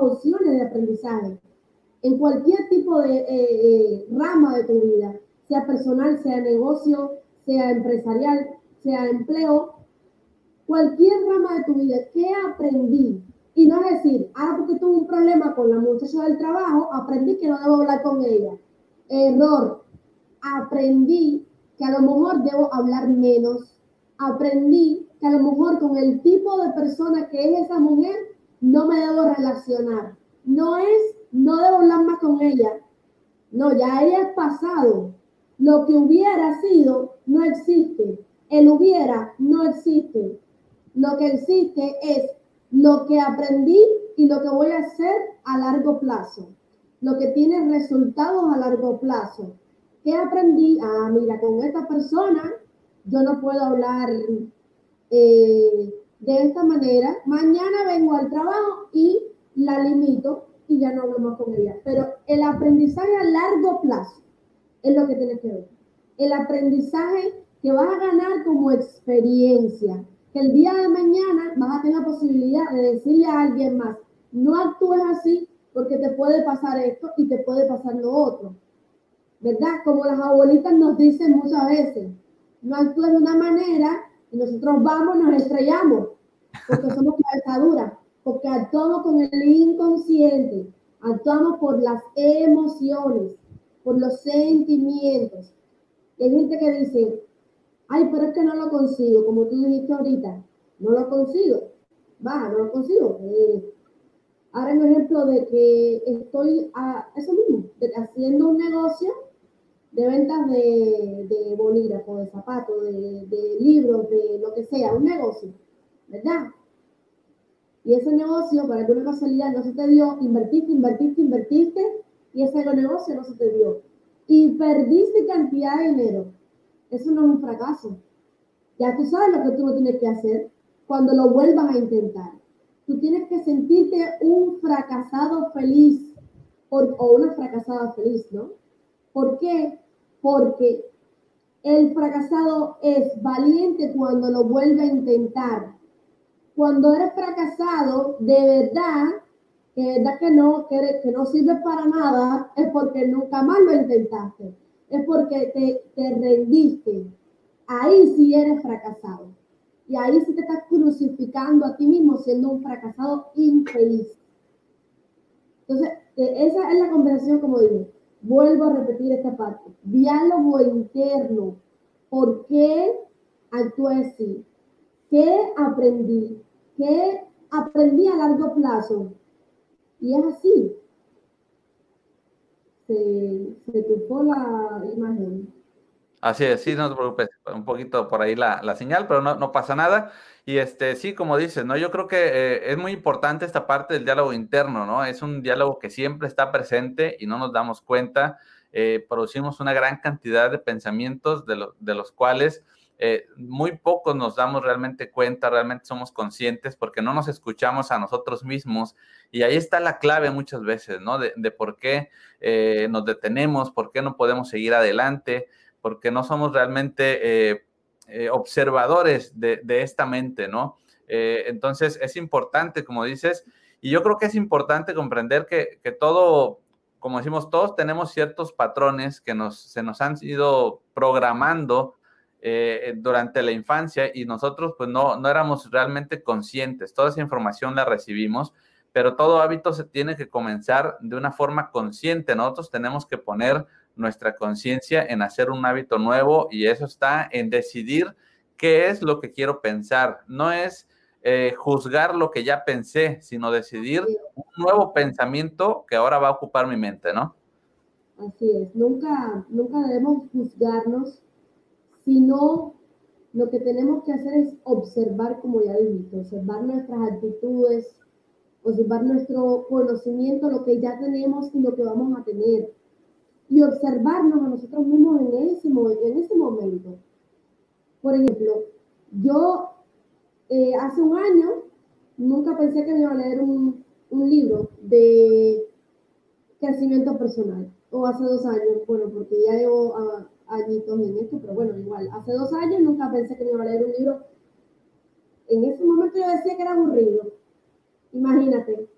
opciones de aprendizaje en cualquier tipo de eh, eh, rama de tu vida, sea personal, sea negocio, sea empresarial, sea empleo, cualquier rama de tu vida, ¿qué aprendí? Y no decir, ah, porque tuve un problema con la muchacha del trabajo, aprendí que no debo hablar con ella. Error. Aprendí que a lo mejor debo hablar menos. Aprendí que a lo mejor con el tipo de persona que es esa mujer, no me debo relacionar. No es, no debo hablar más con ella. No, ya ella es pasado. Lo que hubiera sido no existe. El hubiera no existe. Lo que existe es lo que aprendí y lo que voy a hacer a largo plazo. Lo que tiene resultados a largo plazo. ¿Qué aprendí? Ah, mira, con esta persona yo no puedo hablar eh, de esta manera. Mañana vengo al trabajo y la limito y ya no hablo más con ella. Pero el aprendizaje a largo plazo es lo que tienes que ver. El aprendizaje que vas a ganar como experiencia, que el día de mañana vas a tener la posibilidad de decirle a alguien más, no actúes así porque te puede pasar esto y te puede pasar lo otro. ¿Verdad? Como las abuelitas nos dicen muchas veces, no actúes de una manera y nosotros vamos, nos estrellamos, porque somos cabeza porque actuamos con el inconsciente, actuamos por las emociones, por los sentimientos. Hay gente que dice, ay, pero es que no lo consigo, como tú dijiste ahorita, no lo consigo, baja, no lo consigo. Eh, ahora un ejemplo de que estoy, a, eso mismo, haciendo un negocio de ventas de, de de zapatos, de, de libros, de lo que sea, un negocio, ¿verdad? Y ese negocio, para alguna casualidad, no se te dio, invertiste, invertiste, invertiste, y ese negocio no se te dio. Y perdiste cantidad de dinero eso no es un fracaso. Ya tú sabes lo que tú no tienes que hacer cuando lo vuelvas a intentar. Tú tienes que sentirte un fracasado feliz o una fracasada feliz, ¿no? ¿Por qué? Porque el fracasado es valiente cuando lo vuelve a intentar. Cuando eres fracasado, de verdad, verdad que no, que no sirve para nada, es porque nunca más lo intentaste es porque te, te rendiste. Ahí sí eres fracasado. Y ahí sí te estás crucificando a ti mismo siendo un fracasado infeliz. Entonces, eh, esa es la conversación, como digo. Vuelvo a repetir esta parte. Diálogo interno. ¿Por qué actué así? ¿Qué aprendí? ¿Qué aprendí a largo plazo? Y es así se, se la imagen. Así es, sí, no te preocupes, un poquito por ahí la, la señal, pero no, no, pasa nada. Y este, sí, como dices, ¿no? Yo creo que eh, es muy importante esta parte del diálogo interno, ¿no? Es un diálogo que siempre está presente y no nos damos cuenta. Eh, producimos una gran cantidad de pensamientos de, de los cuales eh, muy pocos nos damos realmente cuenta, realmente somos conscientes porque no nos escuchamos a nosotros mismos y ahí está la clave muchas veces, ¿no? De, por qué eh, nos detenemos, por qué no podemos seguir adelante, porque no somos realmente eh, observadores de, esta mente, ¿no? entonces es importante, como dices, y yo creo que es importante comprender que, que todo como decimos, todos tenemos ciertos patrones que nos, se nos han ido programando eh, durante la infancia y nosotros pues no, no éramos realmente conscientes. Toda esa información la recibimos, pero todo hábito se tiene que comenzar de una forma consciente. Nosotros tenemos que poner nuestra conciencia en hacer un hábito nuevo y eso está en decidir qué es lo que quiero pensar. No es eh, juzgar lo que ya pensé, sino decidir un nuevo pensamiento que ahora va a ocupar mi mente, ¿no? Así es, nunca, nunca debemos juzgarnos, sino lo que tenemos que hacer es observar, como ya dije, observar nuestras actitudes, observar nuestro conocimiento, lo que ya tenemos y lo que vamos a tener. Y observarnos a nosotros mismos en ese, en ese momento. Por ejemplo, yo eh, hace un año nunca pensé que me iba a leer un, un libro de crecimiento personal. O hace dos años, bueno, porque ya llevo uh, añitos en esto, pero bueno, igual. Hace dos años nunca pensé que me iba a leer un libro. En ese momento yo decía que era aburrido. Imagínate.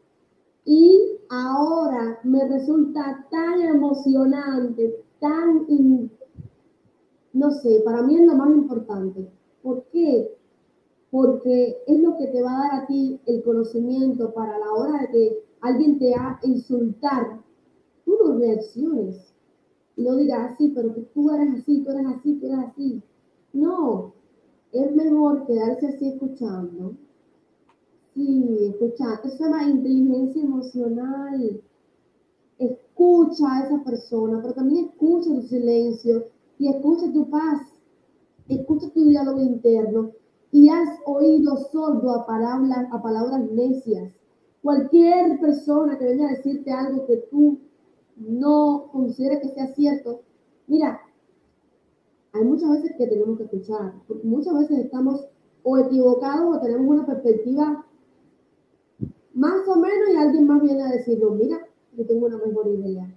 Y ahora me resulta tan emocionante, tan no sé, para mí es lo más importante. ¿Por qué? Porque es lo que te va a dar a ti el conocimiento para la hora de que alguien te ha insultar, tú no reacciones. No digas así, pero tú eres así, tú eres así, tú eres así. No, es mejor quedarse así escuchando. Sí, escuchar. Eso se llama inteligencia emocional. Escucha a esa persona, pero también escucha tu silencio y escucha tu paz, escucha tu diálogo interno y has oído sordo a palabras, a palabras necias. Cualquier persona que venga a decirte algo que tú no consideres que sea cierto, mira, hay muchas veces que tenemos que escuchar, muchas veces estamos o equivocados o tenemos una perspectiva más o menos y alguien más viene a decirnos, mira, yo tengo una mejor idea.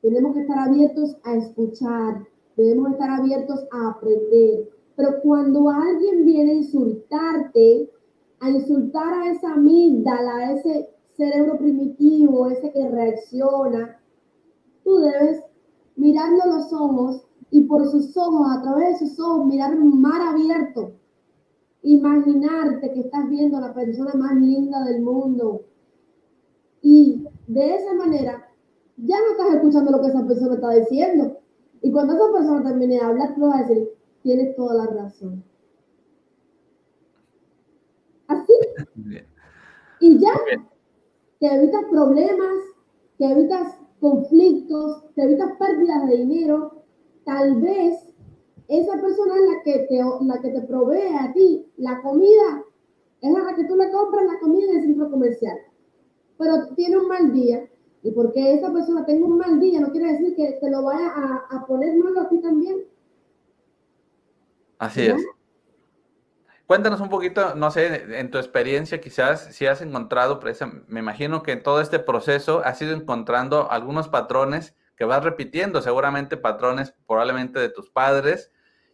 Tenemos que estar abiertos a escuchar, Debemos estar abiertos a aprender. Pero cuando alguien viene a insultarte, a insultar a esa amígdala, a ese cerebro primitivo, ese que reacciona, tú debes mirarlo a los ojos y por sus ojos, a través de sus ojos, mirar un mar abierto. Imaginarte que estás viendo a la persona más linda del mundo. Y de esa manera, ya no estás escuchando lo que esa persona está diciendo, y cuando esa persona termine de hablar, tú vas a decir, tienes toda la razón. Así. Y ya te evitas problemas, te evitas conflictos, te evitas pérdidas de dinero. Tal vez esa persona es la que te, la que te provee a ti la comida, es la que tú le compras la comida en el centro comercial. Pero tiene un mal día y porque esa persona tenga un mal día, no quiere decir que te lo vaya a, poner malo a ti también. Así es. Cuéntanos un poquito, no sé, en tu experiencia quizás si has encontrado, me imagino que en todo este proceso has ido encontrando algunos patrones que vas repitiendo, seguramente patrones probablemente de tus padres,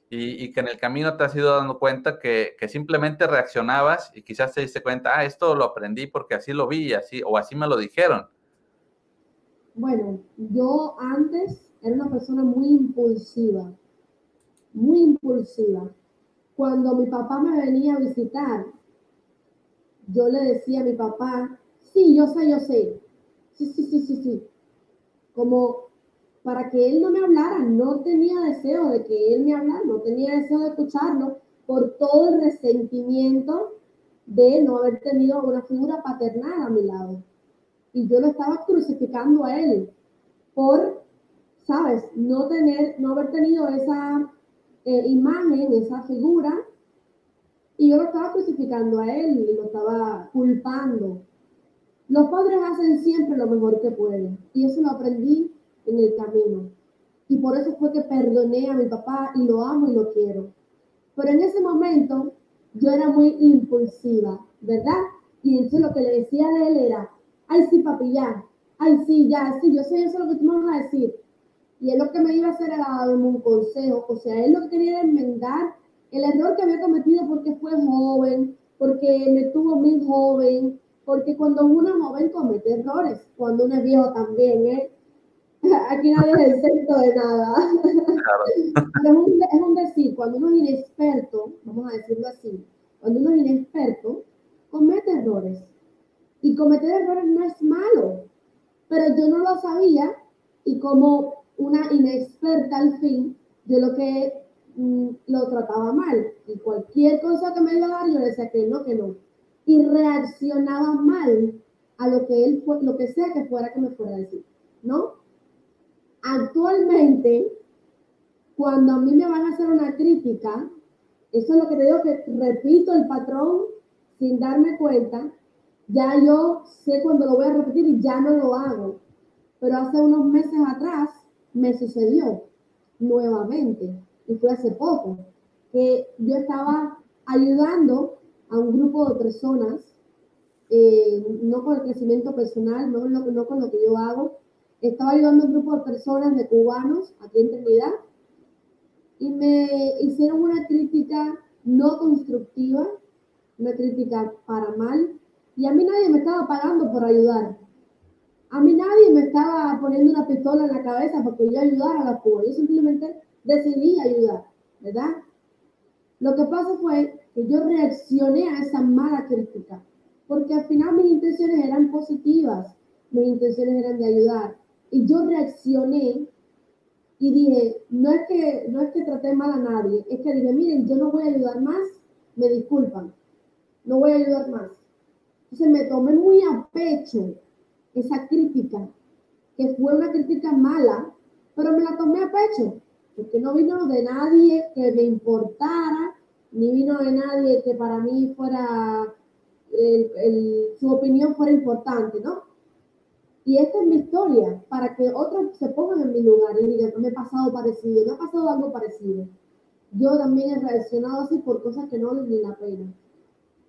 y, que en el camino te has ido dando cuenta que, que, simplemente reaccionabas y quizás te diste cuenta, ah, esto lo aprendí porque así lo vi, así, o así me lo dijeron. Bueno, yo antes era una persona muy impulsiva, muy impulsiva. Cuando mi papá me venía a visitar, yo le decía a mi papá, sí, yo sé, yo sé, sí, sí, sí, sí, sí. Como para que él no me hablara, no tenía deseo de que él me hablara, no tenía deseo de escucharlo por todo el resentimiento de no haber tenido una figura paternal a mi lado y yo lo estaba crucificando a él por, ¿sabes? No tener, no haber tenido esa eh, imagen, esa figura, y yo lo estaba crucificando a él y lo estaba culpando. Los padres hacen siempre lo mejor que pueden y eso lo aprendí en el camino. Y por eso fue que perdoné a mi papá y lo amo y lo quiero. Pero en ese momento yo era muy impulsiva, ¿verdad? Y entonces lo que le decía a él era, ay, sí, papi, ya, ay, sí, ya, sí, yo sé eso lo que tú me vas a decir. Y él lo que me iba a hacer era darme un consejo, o sea, él lo que quería era enmendar el error que había cometido porque fue joven, porque me tuvo muy joven, porque cuando uno es joven comete errores, cuando uno es viejo también, ¿eh? Aquí nadie es exento de nada. Pero es un, es un decir, cuando uno es inexperto, vamos a decirlo así, cuando uno es inexperto, comete errores. Y cometer errores no es malo, pero yo no lo sabía y como una inexperta al fin, yo lo que mm, lo trataba mal y cualquier cosa que me iba a dar yo le decía que no, que no. Y reaccionaba mal a lo que él, lo que sea que fuera que me fuera a decir, ¿no? Actualmente, cuando a mí me van a hacer una crítica, eso es lo que te digo que repito el patrón sin darme cuenta, ya yo sé cuando lo voy a repetir y ya no lo hago. Pero hace unos meses atrás me sucedió nuevamente, y fue hace poco, que yo estaba ayudando a un grupo de personas, eh, no con el crecimiento personal, no, no con lo que yo hago, estaba ayudando a un grupo de personas, de cubanos, aquí en Trinidad, y me hicieron una crítica no constructiva, una crítica para mal, y a mí nadie me estaba pagando por ayudar. A mí nadie me estaba poniendo una pistola en la cabeza porque yo ayudara a la Cuba. Yo simplemente decidí ayudar, ¿verdad? Lo que pasa fue que yo reaccioné a esa mala crítica, porque al final mis intenciones eran positivas, mis intenciones eran de ayudar. Y yo reaccioné y dije, no es que no es que traté mal a nadie, es que dije, miren, yo no voy a ayudar más, me disculpan, no voy a ayudar más. Entonces me tomé muy a pecho esa crítica, que fue una crítica mala, pero me la tomé a pecho, porque no vino de nadie que me importara, ni vino de nadie que para mí fuera, su opinión fuera importante, ¿no? Y esta es mi historia, para que otros se pongan en mi lugar y digan, me ha pasado parecido, me ha pasado algo parecido. Yo también he reaccionado así por cosas que no valen la pena,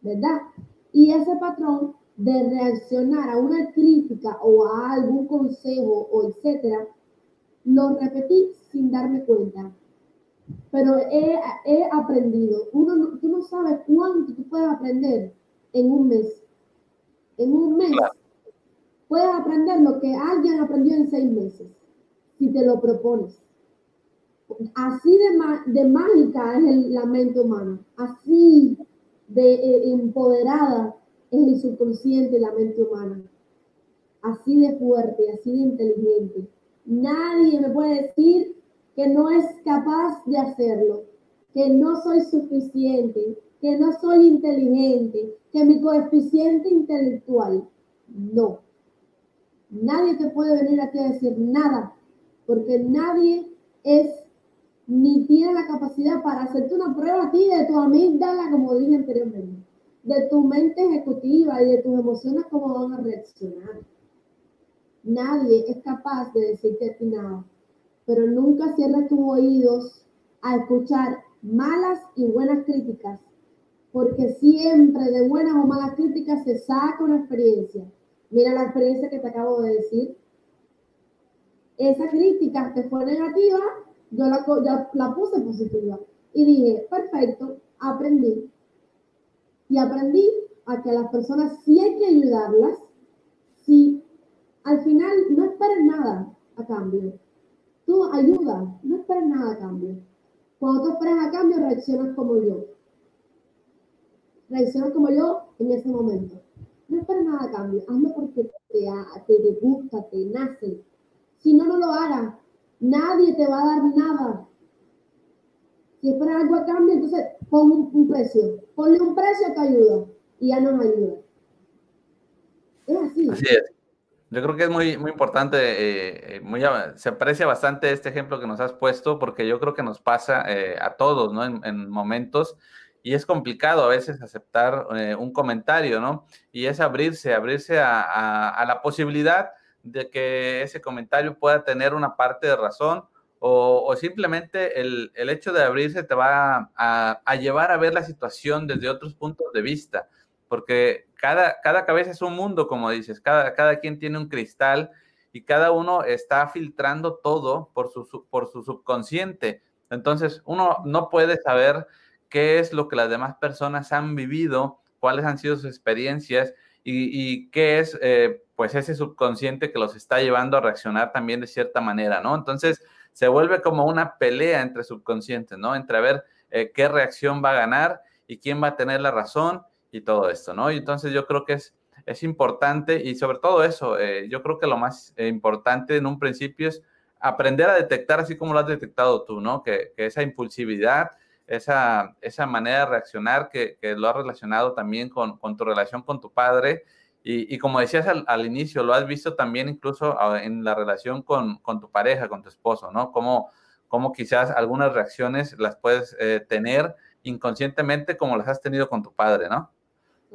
¿verdad? Y ese patrón de reaccionar a una crítica o a algún consejo o etcétera, lo repetí sin darme cuenta. Pero he, he aprendido. Uno tú no sabes cuánto tú puedes aprender en un mes. En un mes puedes aprender lo que alguien aprendió en seis meses, si te lo propones. Así de, de mágica es la mente humana, así de eh, empoderada es el subconsciente, la mente humana. Así de fuerte, así de inteligente. Nadie me puede decir que no es capaz de hacerlo, que no soy suficiente, que no soy inteligente, que mi coeficiente intelectual. No. Nadie te puede venir aquí a decir nada, porque nadie es ni tiene la capacidad para hacerte una prueba a ti de tu amígdala, como dije anteriormente, de tu mente ejecutiva y de tus emociones, cómo van a reaccionar. Nadie es capaz de decirte a nada, pero nunca cierres tus oídos a escuchar malas y buenas críticas, porque siempre de buenas o malas críticas se saca una experiencia Mira la experiencia que te acabo de decir. Esa crítica que fue negativa, yo la, la puse positiva. Y dije, perfecto, aprendí. Y aprendí a que a las personas sí hay que ayudarlas, si al final no esperes nada a cambio. Tú ayuda, no esperes nada a cambio. Cuando tú esperas a cambio, reaccionas como yo. Reaccionas como yo en ese momento. No esperes nada a cambio, hazlo porque te, te, gusta, te nace. Si no, no lo hagas. Nadie te va a dar nada. Si esperas algo a cambio, entonces pon un, precio. Ponle un precio a tu ayuda y ya nos ayuda. Es así. Así es. Yo creo que es muy, muy importante, eh, eh, muy, se aprecia bastante este ejemplo que nos has puesto porque yo creo que nos pasa eh, a todos, ¿no? En, en momentos y es complicado a veces aceptar eh, un comentario, ¿no? Y es abrirse, abrirse a, la posibilidad de que ese comentario pueda tener una parte de razón o, simplemente el, hecho de abrirse te va a, llevar a ver la situación desde otros puntos de vista, porque cada, cada cabeza es un mundo, como dices, cada, cada quien tiene un cristal y cada uno está filtrando todo por su, por su subconsciente. Entonces, uno no puede saber qué es lo que las demás personas han vivido, cuáles han sido sus experiencias y, qué es eh, pues ese subconsciente que los está llevando a reaccionar también de cierta manera, ¿no? Entonces se vuelve como una pelea entre subconscientes, ¿no? Entre ver eh, qué reacción va a ganar y quién va a tener la razón y todo esto, ¿no? Y entonces yo creo que es, es importante y sobre todo eso, eh, yo creo que lo más importante en un principio es aprender a detectar así como lo has detectado tú, ¿no? Que, esa impulsividad, esa, esa manera de reaccionar que, lo has relacionado también con, tu relación con tu padre. Y, como decías al, inicio, lo has visto también incluso ah, en la relación con, tu pareja, con tu esposo, ¿no? Como, como quizás algunas reacciones las puedes eh, tener inconscientemente como las has tenido con tu padre, ¿no?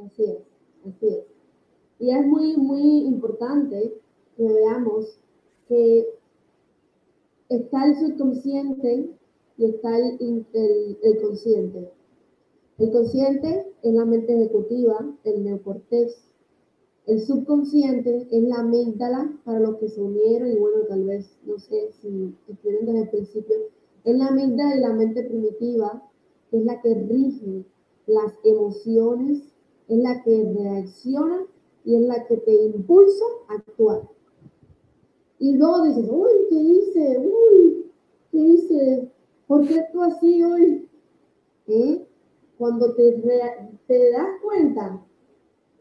Así es, así es. Y es muy, muy importante que veamos que está el subconsciente y está el, el, consciente. El consciente es la mente ejecutiva, el neocortex. El subconsciente es la amígdala para los que se unieron y bueno, tal vez, no sé si estuvieron desde el principio, es la amígdala y la mente primitiva, que es la que rige las emociones, es la que reacciona y es la que te impulsa a actuar. Y luego dices, uy, ¿qué hice? Uy, ¿qué hice? ¿Por qué tú así hoy? ¿Eh? Cuando te, te das cuenta,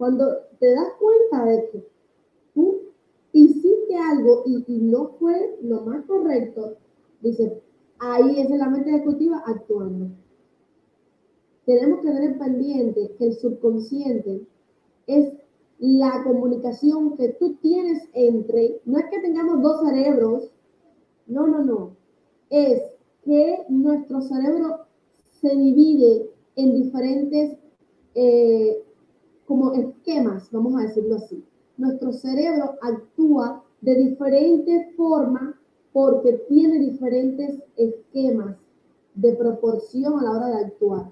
cuando te das cuenta de que tú hiciste algo y, no fue lo más correcto, dices, ahí es la mente ejecutiva actuando. Tenemos que tener pendiente que el subconsciente es la comunicación que tú tienes entre, no es que tengamos dos cerebros, no, no, no, es que nuestro cerebro se divide en diferentes eh, como esquemas, vamos a decirlo así. Nuestro cerebro actúa de diferente forma porque tiene diferentes esquemas de proporción a la hora de actuar.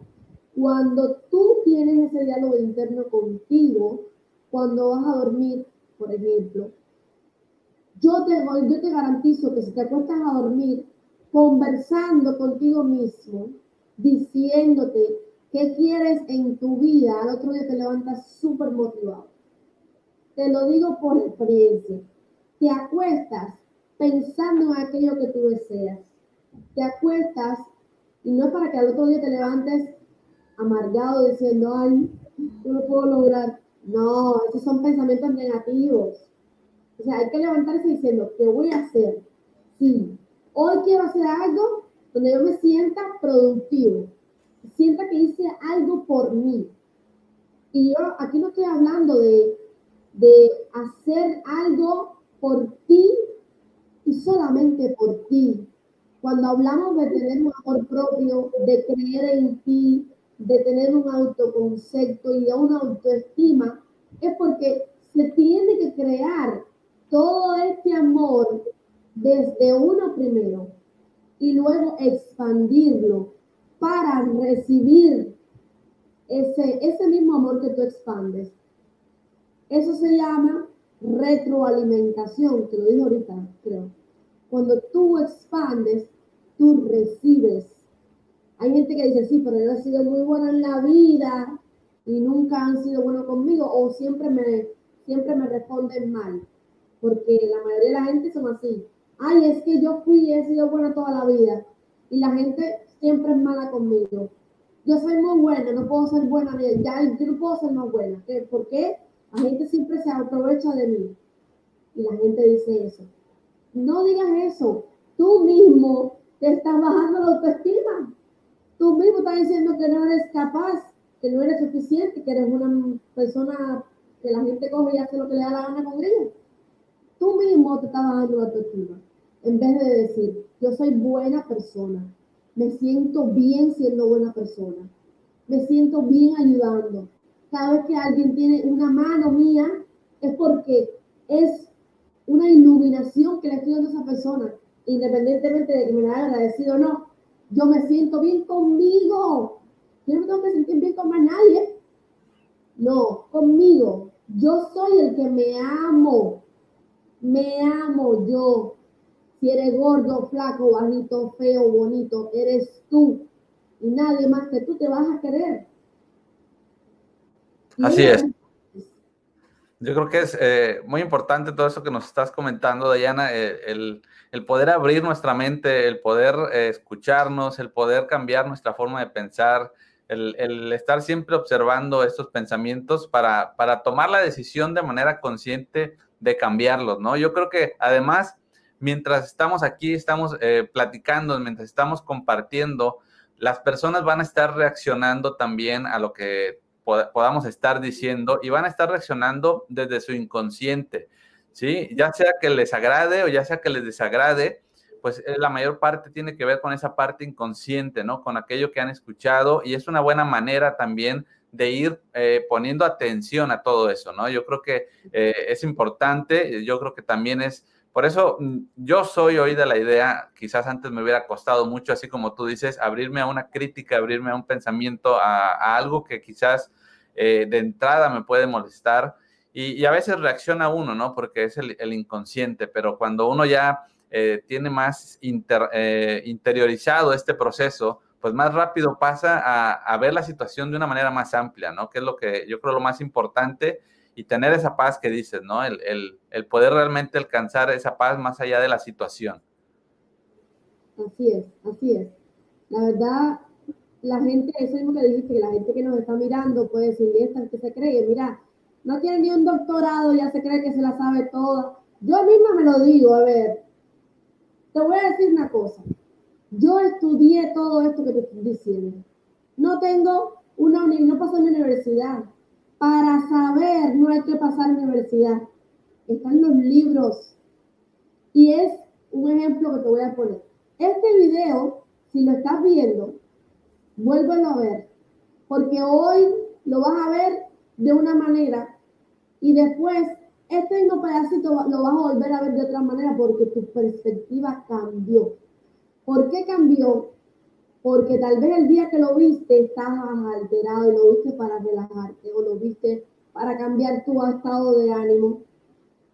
Cuando tú tienes ese diálogo interno contigo, cuando vas a dormir, por ejemplo, yo te, yo te garantizo que si te acuestas a dormir conversando contigo mismo, diciéndote qué quieres en tu vida, al otro día te levantas súper motivado. Te lo digo por experiencia. Te acuestas pensando en aquello que tú deseas. Te acuestas y no para que al otro día te levantes amargado diciendo, ay, no lo puedo lograr. No, esos son pensamientos negativos. O sea, hay que levantarse diciendo, ¿qué voy a hacer? Sí, hoy quiero hacer algo donde yo me sienta productivo, sienta que hice algo por mí. Y yo aquí no estoy hablando de, de hacer algo por ti y solamente por ti. Cuando hablamos de tener un amor propio, de creer en ti, de tener un autoconcepto y una autoestima, es porque se tiene que crear todo este amor desde uno primero y luego expandirlo para recibir ese, ese mismo amor que tú expandes. Eso se llama retroalimentación, te lo digo ahorita, creo. Cuando tú expandes, tú recibes hay gente que dice, sí, pero yo he sido muy buena en la vida y nunca han sido buenos conmigo o siempre me, siempre me responden mal. Porque la mayoría de la gente son así. Ay, es que yo fui y he sido buena toda la vida. Y la gente siempre es mala conmigo. Yo soy muy buena, no puedo ser buena. Ya, yo no puedo ser más buena. ¿Por qué? La gente siempre se aprovecha de mí. Y la gente dice eso. No digas eso. Tú mismo te estás bajando la autoestima. Tú mismo estás diciendo que no eres capaz, que no eres suficiente, que eres una persona que la gente coge y hace lo que le da la gana con ella. Tú mismo te estás bajando la autoestima. En vez de decir, yo soy buena persona, me siento bien siendo buena persona, me siento bien ayudando. Cada vez que alguien tiene una mano mía, es porque es una iluminación que le estoy dando a esa persona, independientemente de que me haya agradecido o no. Yo me siento bien conmigo. Yo no tengo que sentir bien con más nadie. No, conmigo. Yo soy el que me amo. Me amo yo. Si eres gordo, flaco, bajito, feo, bonito, eres tú. Y nadie más que tú te vas a querer. Así es. Yo creo que es eh, muy importante todo eso que nos estás comentando, Dayana, eh, el, el, poder abrir nuestra mente, el poder eh, escucharnos, el poder cambiar nuestra forma de pensar, el, estar siempre observando estos pensamientos para, para tomar la decisión de manera consciente de cambiarlos, ¿no? Yo creo que además, mientras estamos aquí, estamos eh, platicando, mientras estamos compartiendo, las personas van a estar reaccionando también a lo que podamos estar diciendo y van a estar reaccionando desde su inconsciente, ¿sí? Ya sea que les agrade o ya sea que les desagrade, pues eh, la mayor parte tiene que ver con esa parte inconsciente, ¿no? Con aquello que han escuchado y es una buena manera también de ir eh, poniendo atención a todo eso, ¿no? Yo creo que eh, es importante, yo creo que también es, por eso mm, yo soy hoy de la idea, quizás antes me hubiera costado mucho, así como tú dices, abrirme a una crítica, abrirme a un pensamiento, a, algo que quizás de entrada me puede molestar y, a veces reacciona uno, ¿no? Porque es el inconsciente, pero cuando uno ya eh, tiene más eh, interiorizado este proceso, pues más rápido pasa a, ver la situación de una manera más amplia, ¿no? Que es lo que yo creo lo más importante y tener esa paz que dices, ¿no? El, poder realmente alcanzar esa paz más allá de la situación. Así es, así es. La verdad, la gente, eso mismo que dijiste, que la gente que nos está mirando puede decir, esta que se cree, mira, no tiene ni un doctorado, ya se cree que se la sabe toda. Yo misma me lo digo, a ver, te voy a decir una cosa. Yo estudié todo esto que te estoy diciendo. No tengo una, no pasé en la universidad. Para saber no hay que pasar en la universidad. Están los libros. Y es un ejemplo que te voy a poner. Este video, si lo estás viendo, vuélvelo a ver. Porque hoy lo vas a ver de una manera y después este mismo pedacito lo vas a volver a ver de otra manera porque tu perspectiva cambió. ¿Por qué cambió? Porque tal vez el día que lo viste estabas alterado y lo viste para relajarte o lo viste para cambiar tu estado de ánimo.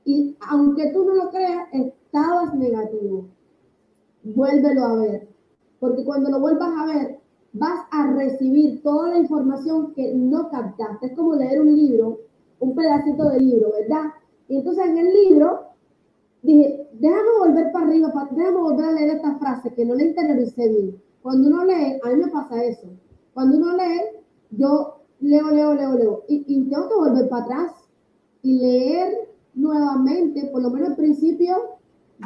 Y aunque tú no lo creas, estabas negativo. Vuélvelo a ver. Porque cuando lo vuelvas a ver, vas a recibir toda la información que no captaste. Es como leer un libro, un pedacito de libro, ¿verdad? Y entonces en el libro dije, déjame volver para arriba, déjame volver a leer esta frase que no la interioricé bien. Cuando uno lee, a mí me pasa eso. Cuando uno lee, yo leo, leo, leo, leo. Y, tengo que volver para atrás y leer nuevamente, por lo menos el principio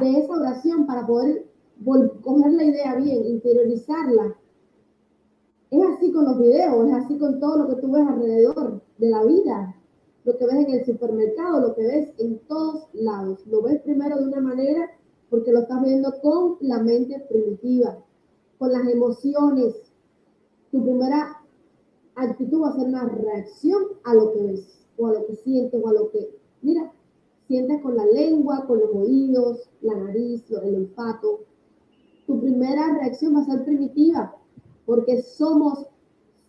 de esa oración para poder coger la idea bien, interiorizarla. Es así con los videos, es así con todo lo que tú ves alrededor de la vida lo que ves en el supermercado, lo que ves en todos lados. Lo ves primero de una manera porque lo estás viendo con la mente primitiva, con las emociones. Tu primera actitud va a ser una reacción a lo que ves, o a lo que sientes, o a lo que, mira, sientes con la lengua, con los oídos, la nariz, el olfato. Tu primera reacción va a ser primitiva, porque somos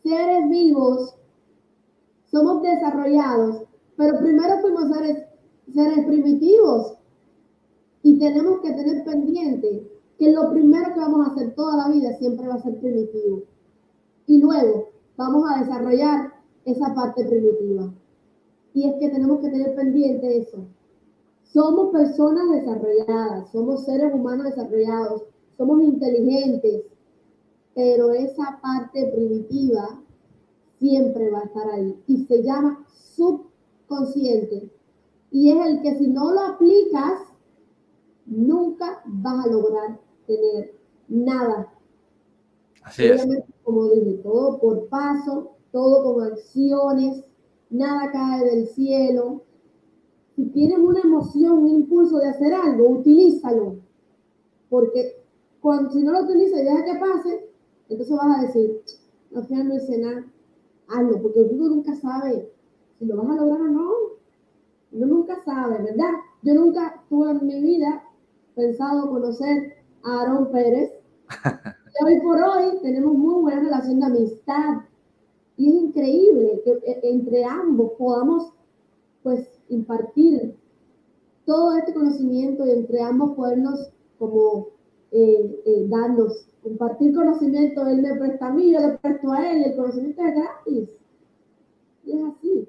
seres vivos somos desarrollados, pero primero fuimos seres, seres primitivos y tenemos que tener pendiente que lo primero que vamos a hacer toda la vida siempre va a ser primitivo. Y luego vamos a desarrollar esa parte primitiva. Y es que tenemos que tener pendiente eso. Somos personas desarrolladas, somos seres humanos desarrollados, somos inteligentes, pero esa parte primitiva siempre va a estar ahí y se llama subconsciente. Y es el que si no lo aplicas, nunca vas a lograr tener nada. Así es. Como dije, todo por paso, todo con acciones, nada cae del cielo. Si tienes una emoción, un impulso de hacer algo, utilízalo. Porque cuando, si no lo utilizas y deja que pase, entonces vas a decir, al final no hice nada hazlo, porque uno nunca sabe si lo vas a lograr o no. Uno nunca sabe, ¿verdad? Yo nunca tuve en mi vida pensado conocer Aaron Pérez. y hoy por hoy tenemos muy buena relación de amistad. Y es increíble que eh, entre ambos podamos, pues, impartir todo este conocimiento y entre ambos podernos como eh, eh, darnos compartir conocimiento, él me presta a mí, yo le presto a él, el conocimiento es gratis. Y es así.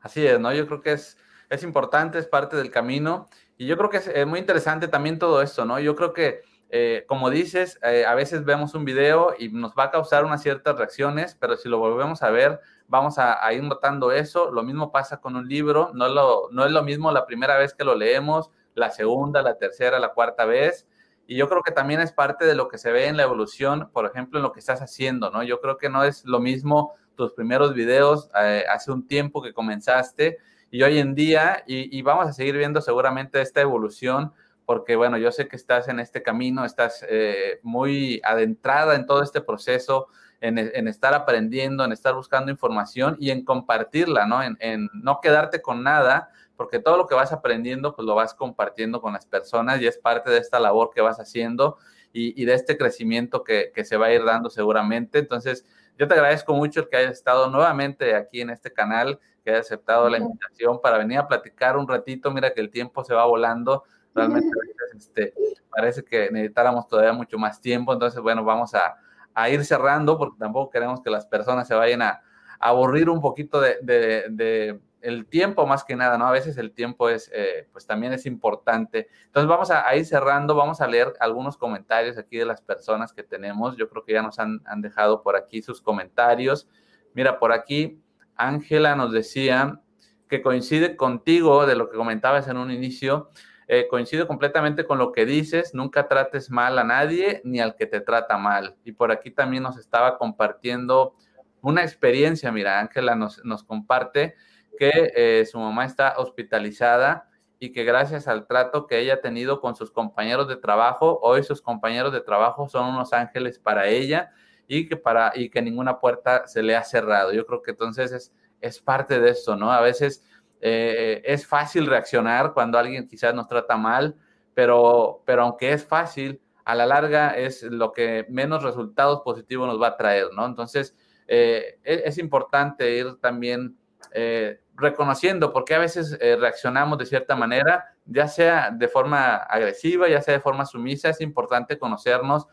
Así es, ¿no? Yo creo que es, es importante, es parte del camino. Y yo creo que es, muy interesante también todo esto, ¿no? Yo creo que eh, como dices, eh, a veces vemos un video y nos va a causar unas ciertas reacciones, pero si lo volvemos a ver, vamos a, ir notando eso. Lo mismo pasa con un libro, no, lo, no es lo mismo la primera vez que lo leemos, la segunda, la tercera, la cuarta vez. Y yo creo que también es parte de lo que se ve en la evolución, por ejemplo, en lo que estás haciendo, ¿no? Yo creo que no es lo mismo tus primeros videos eh, hace un tiempo que comenzaste y hoy en día, y, vamos a seguir viendo seguramente esta evolución, porque bueno, yo sé que estás en este camino, estás eh, muy adentrada en todo este proceso, en, estar aprendiendo, en estar buscando información y en compartirla, ¿no? En, no quedarte con nada, porque todo lo que vas aprendiendo, pues lo vas compartiendo con las personas y es parte de esta labor que vas haciendo y, de este crecimiento que, que, se va a ir dando seguramente. Entonces, yo te agradezco mucho el que hayas estado nuevamente aquí en este canal que haya aceptado la invitación para venir a platicar un ratito. Mira que el tiempo se va volando. Realmente este, parece que necesitáramos todavía mucho más tiempo. Entonces, bueno, vamos a, a ir cerrando porque tampoco queremos que las personas se vayan a, aburrir un poquito de, de, el tiempo más que nada, ¿no? A veces el tiempo es, eh, pues también es importante. Entonces vamos a, a, ir cerrando, vamos a leer algunos comentarios aquí de las personas que tenemos. Yo creo que ya nos han, han dejado por aquí sus comentarios. Mira, por aquí Ángela nos decía que coincide contigo de lo que comentabas en un inicio, eh, coincide completamente con lo que dices, nunca trates mal a nadie ni al que te trata mal. Y por aquí también nos estaba compartiendo una experiencia, mira, Ángela nos, comparte que eh, su mamá está hospitalizada y que gracias al trato que ella ha tenido con sus compañeros de trabajo, hoy sus compañeros de trabajo son unos ángeles para ella y que, para, y que ninguna puerta se le ha cerrado. Yo creo que entonces es, es parte de eso, ¿no? A veces eh, es fácil reaccionar cuando alguien quizás nos trata mal, pero, pero aunque es fácil, a la larga es lo que menos resultados positivos nos va a traer, ¿no? Entonces, eh, e, es, importante ir también eh, reconociendo porque a veces reaccionamos de cierta manera, ya sea de forma agresiva, ya sea de forma sumisa, es importante conocernos,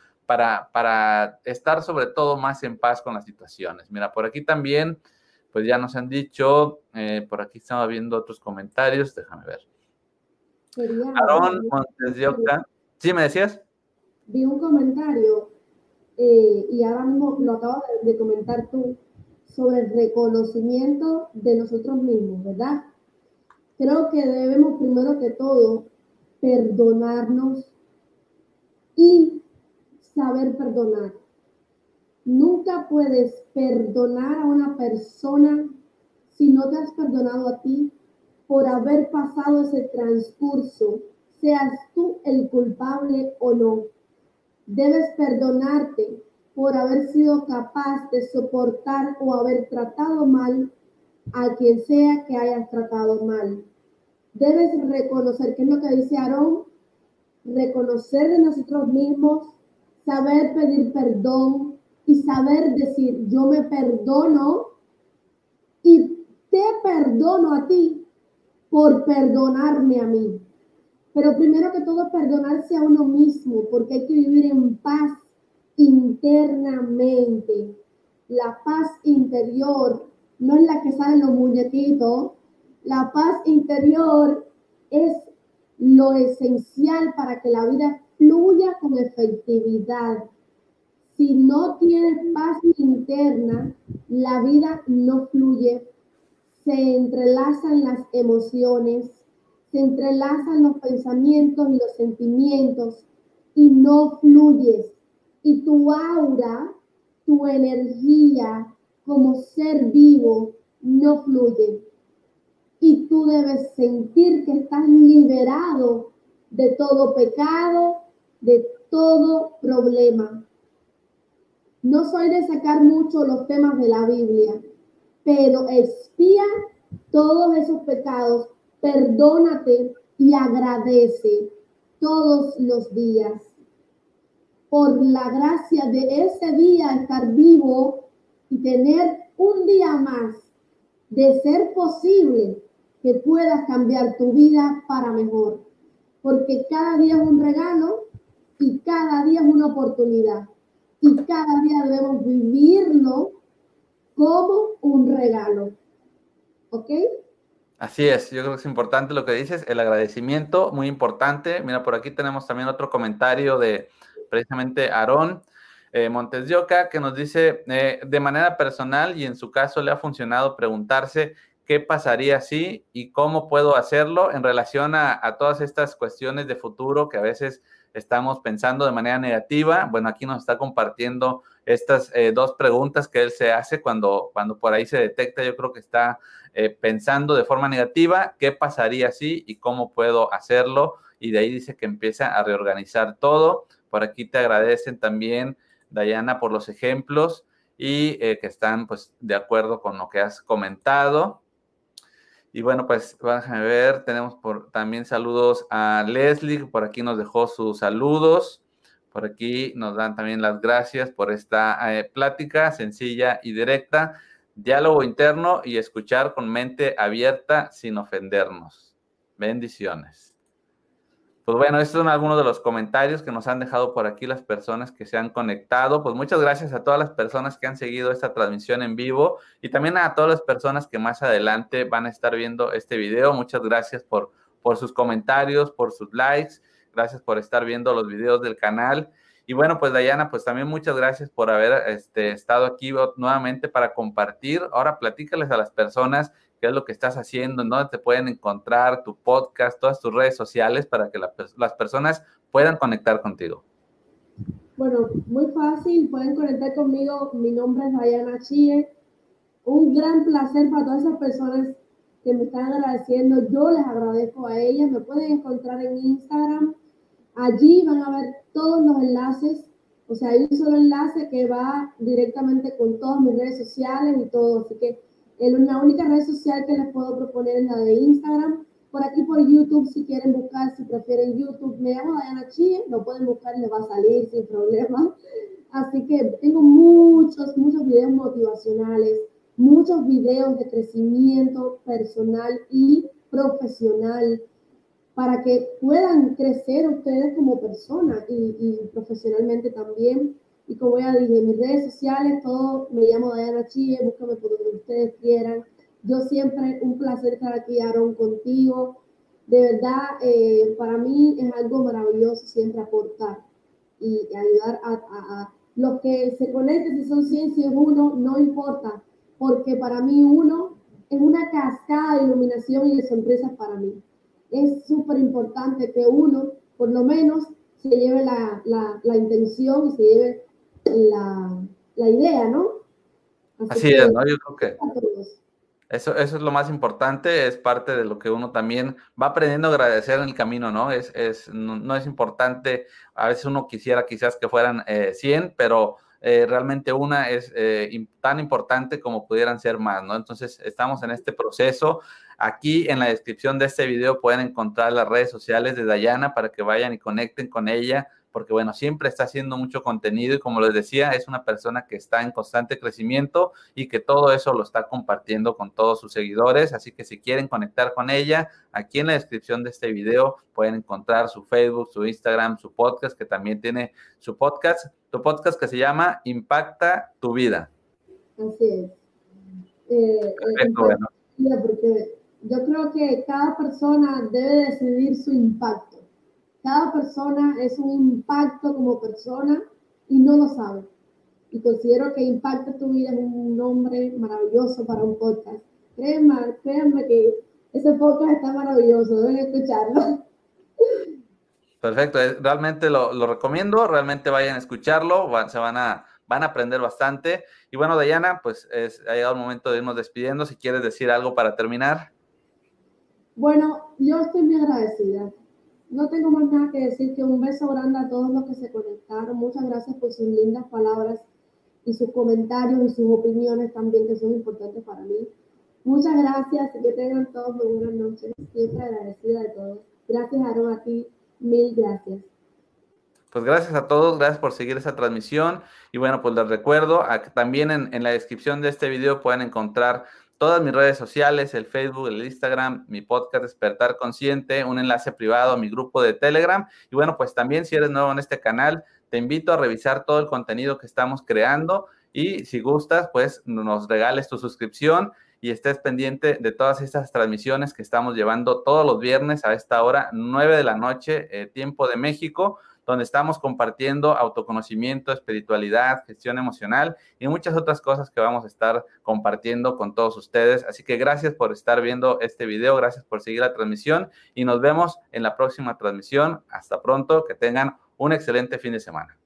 para, estar sobre todo más en paz con las situaciones. Mira, por aquí también, pues ya nos han dicho, eh, por aquí estamos viendo otros comentarios, déjame ver. Aarón Montes de Oca. ¿Sí me decías? Vi un comentario eh, y ahora mismo lo acabas de, de comentar tú sobre el reconocimiento de nosotros mismos, ¿verdad? Creo que debemos primero que todo perdonarnos y saber perdonar. Nunca puedes perdonar a una persona si no te has perdonado a ti por haber pasado ese transcurso, seas tú el culpable o no. Debes perdonarte por haber sido capaz de soportar o haber tratado mal a quien sea que hayas tratado mal. Debes reconocer, que es lo que dice Aarón, reconocer de nosotros mismos saber pedir perdón y saber decir, yo me perdono y te perdono a ti por perdonarme a mí. Pero primero que todo, perdonarse a uno mismo, porque hay que vivir en paz internamente. La paz interior no es la que sale en los muñequitos. La paz interior es lo esencial para que la vida fluya con efectividad. Si no tienes paz interna, la vida no fluye. Se entrelazan las emociones, se entrelazan los pensamientos y los sentimientos y no fluyes. Y tu aura, tu energía como ser vivo no fluye. Y tú debes sentir que estás liberado de todo pecado, de todo problema. No soy de sacar mucho los temas de la Biblia, pero expía todos esos pecados, perdónate y agradece todos los días. Por la gracia de ese día estar vivo y tener un día más de ser posible que puedas cambiar tu vida para mejor. Porque cada día es un regalo y cada día es una oportunidad. Y cada día debemos vivirlo como un regalo. ¿Ok? Así es, yo creo que es importante lo que dices, el agradecimiento, muy importante. Mira, por aquí tenemos también otro comentario de precisamente Aarón eh, Montes de que nos dice de manera personal y en su caso le ha funcionado preguntarse qué pasaría si y cómo puedo hacerlo en relación a, todas estas cuestiones de futuro que a veces estamos pensando de manera negativa. Bueno, aquí nos está compartiendo estas eh, dos preguntas que él se hace cuando, cuando por ahí se detecta, yo creo que está eh, pensando de forma negativa, qué pasaría si y cómo puedo hacerlo. Y de ahí dice que empieza a reorganizar todo. Por aquí te agradecen también, Dayana, por los ejemplos y eh, que están pues de acuerdo con lo que has comentado. Y bueno, pues a ver, tenemos por, también saludos a Leslie, por aquí nos dejó sus saludos. Por aquí nos dan también las gracias por esta eh, plática sencilla y directa, diálogo interno y escuchar con mente abierta sin ofendernos. Bendiciones. Pues bueno, estos son algunos de los comentarios que nos han dejado por aquí las personas que se han conectado. Pues muchas gracias a todas las personas que han seguido esta transmisión en vivo y también a todas las personas que más adelante van a estar viendo este video. Muchas gracias por, por sus comentarios, por sus likes. Gracias por estar viendo los videos del canal. Y bueno, pues Dayana, pues también muchas gracias por haber este, estado aquí nuevamente para compartir. Ahora platícales a las personas qué es lo que estás haciendo, en dónde te pueden encontrar, tu podcast, todas tus redes sociales para que las personas puedan conectar contigo. Bueno, muy fácil, pueden conectar conmigo. Mi nombre es Dayana Chie. Un gran placer para todas esas personas que me están agradeciendo. Yo les agradezco a ellas. Me pueden encontrar en Instagram. Allí van a ver todos los enlaces. O sea, hay un solo enlace que va directamente con todas mis redes sociales y todo. Así que la única red social que les puedo proponer es la de Instagram. Por aquí por YouTube, si quieren buscar, si prefieren YouTube, me llamo Diana Chie, lo pueden buscar y les va a salir sin problema. Así que tengo muchos, muchos videos motivacionales, muchos videos de crecimiento personal y profesional para que puedan crecer ustedes como personas y, y profesionalmente también. Y como ya dije, mis redes sociales, todo me llamo Diana Chie, búscame por donde ustedes quieran. Yo siempre, un placer estar aquí, Aaron, contigo. De verdad, eh, para mí es algo maravilloso siempre aportar y, ayudar a, los que se conecten, si son 100, si es uno, no importa, porque para mí uno es una cascada de iluminación y de sorpresas para mí. Es súper importante que uno, por lo menos, se lleve la, la, la intención y se lleve la, la idea, ¿no? Así, es, ¿no? Yo creo que eso, eso es lo más importante, es parte de lo que uno también va aprendiendo a agradecer en el camino, ¿no? Es, es, no, es importante, a veces uno quisiera quizás que fueran 100, eh, pero eh, realmente una es eh, tan importante como pudieran ser más, ¿no? Entonces, estamos en este proceso. Aquí en la descripción de este video pueden encontrar las redes sociales de Dayana para que vayan y conecten con ella, porque bueno, siempre está haciendo mucho contenido y como les decía, es una persona que está en constante crecimiento y que todo eso lo está compartiendo con todos sus seguidores, así que si quieren conectar con ella, aquí en la descripción de este video pueden encontrar su Facebook, su Instagram, su podcast, que también tiene su podcast, tu podcast que se llama Impacta tu vida. Así es. Eh, Perfecto, bueno. Porque yo creo que cada persona debe decidir su impacto cada persona es un impacto como persona y no lo sabe. Y considero que Impacta tu vida es un nombre maravilloso para un podcast. Créanme, créanme que ese podcast está maravilloso, deben escucharlo. Perfecto, realmente lo, lo, recomiendo, realmente vayan a escucharlo, se van a, van a aprender bastante. Y bueno, Dayana, pues es, ha llegado el momento de irnos despidiendo. Si quieres decir algo para terminar. Bueno, yo estoy muy agradecida no tengo más nada que decir que un beso grande a todos los que se conectaron. Muchas gracias por sus lindas palabras y sus comentarios y sus opiniones también que son importantes para mí. Muchas gracias y que tengan todos muy buenas noches. Siempre agradecida de todos. Gracias, Aaron, a ti. Mil gracias. Pues gracias a todos, gracias por seguir esa transmisión. Y bueno, pues les recuerdo, también en, en la descripción de este video pueden encontrar todas mis redes sociales, el Facebook, el Instagram, mi podcast Despertar Consciente, un enlace privado a mi grupo de Telegram. Y bueno, pues también si eres nuevo en este canal, te invito a revisar todo el contenido que estamos creando y si gustas, pues nos regales tu suscripción y estés pendiente de todas estas transmisiones que estamos llevando todos los viernes a esta hora, 9 de la noche, eh, tiempo de México donde estamos compartiendo autoconocimiento, espiritualidad, gestión emocional y muchas otras cosas que vamos a estar compartiendo con todos ustedes. Así que gracias por estar viendo este video, gracias por seguir la transmisión y nos vemos en la próxima transmisión. Hasta pronto, que tengan un excelente fin de semana.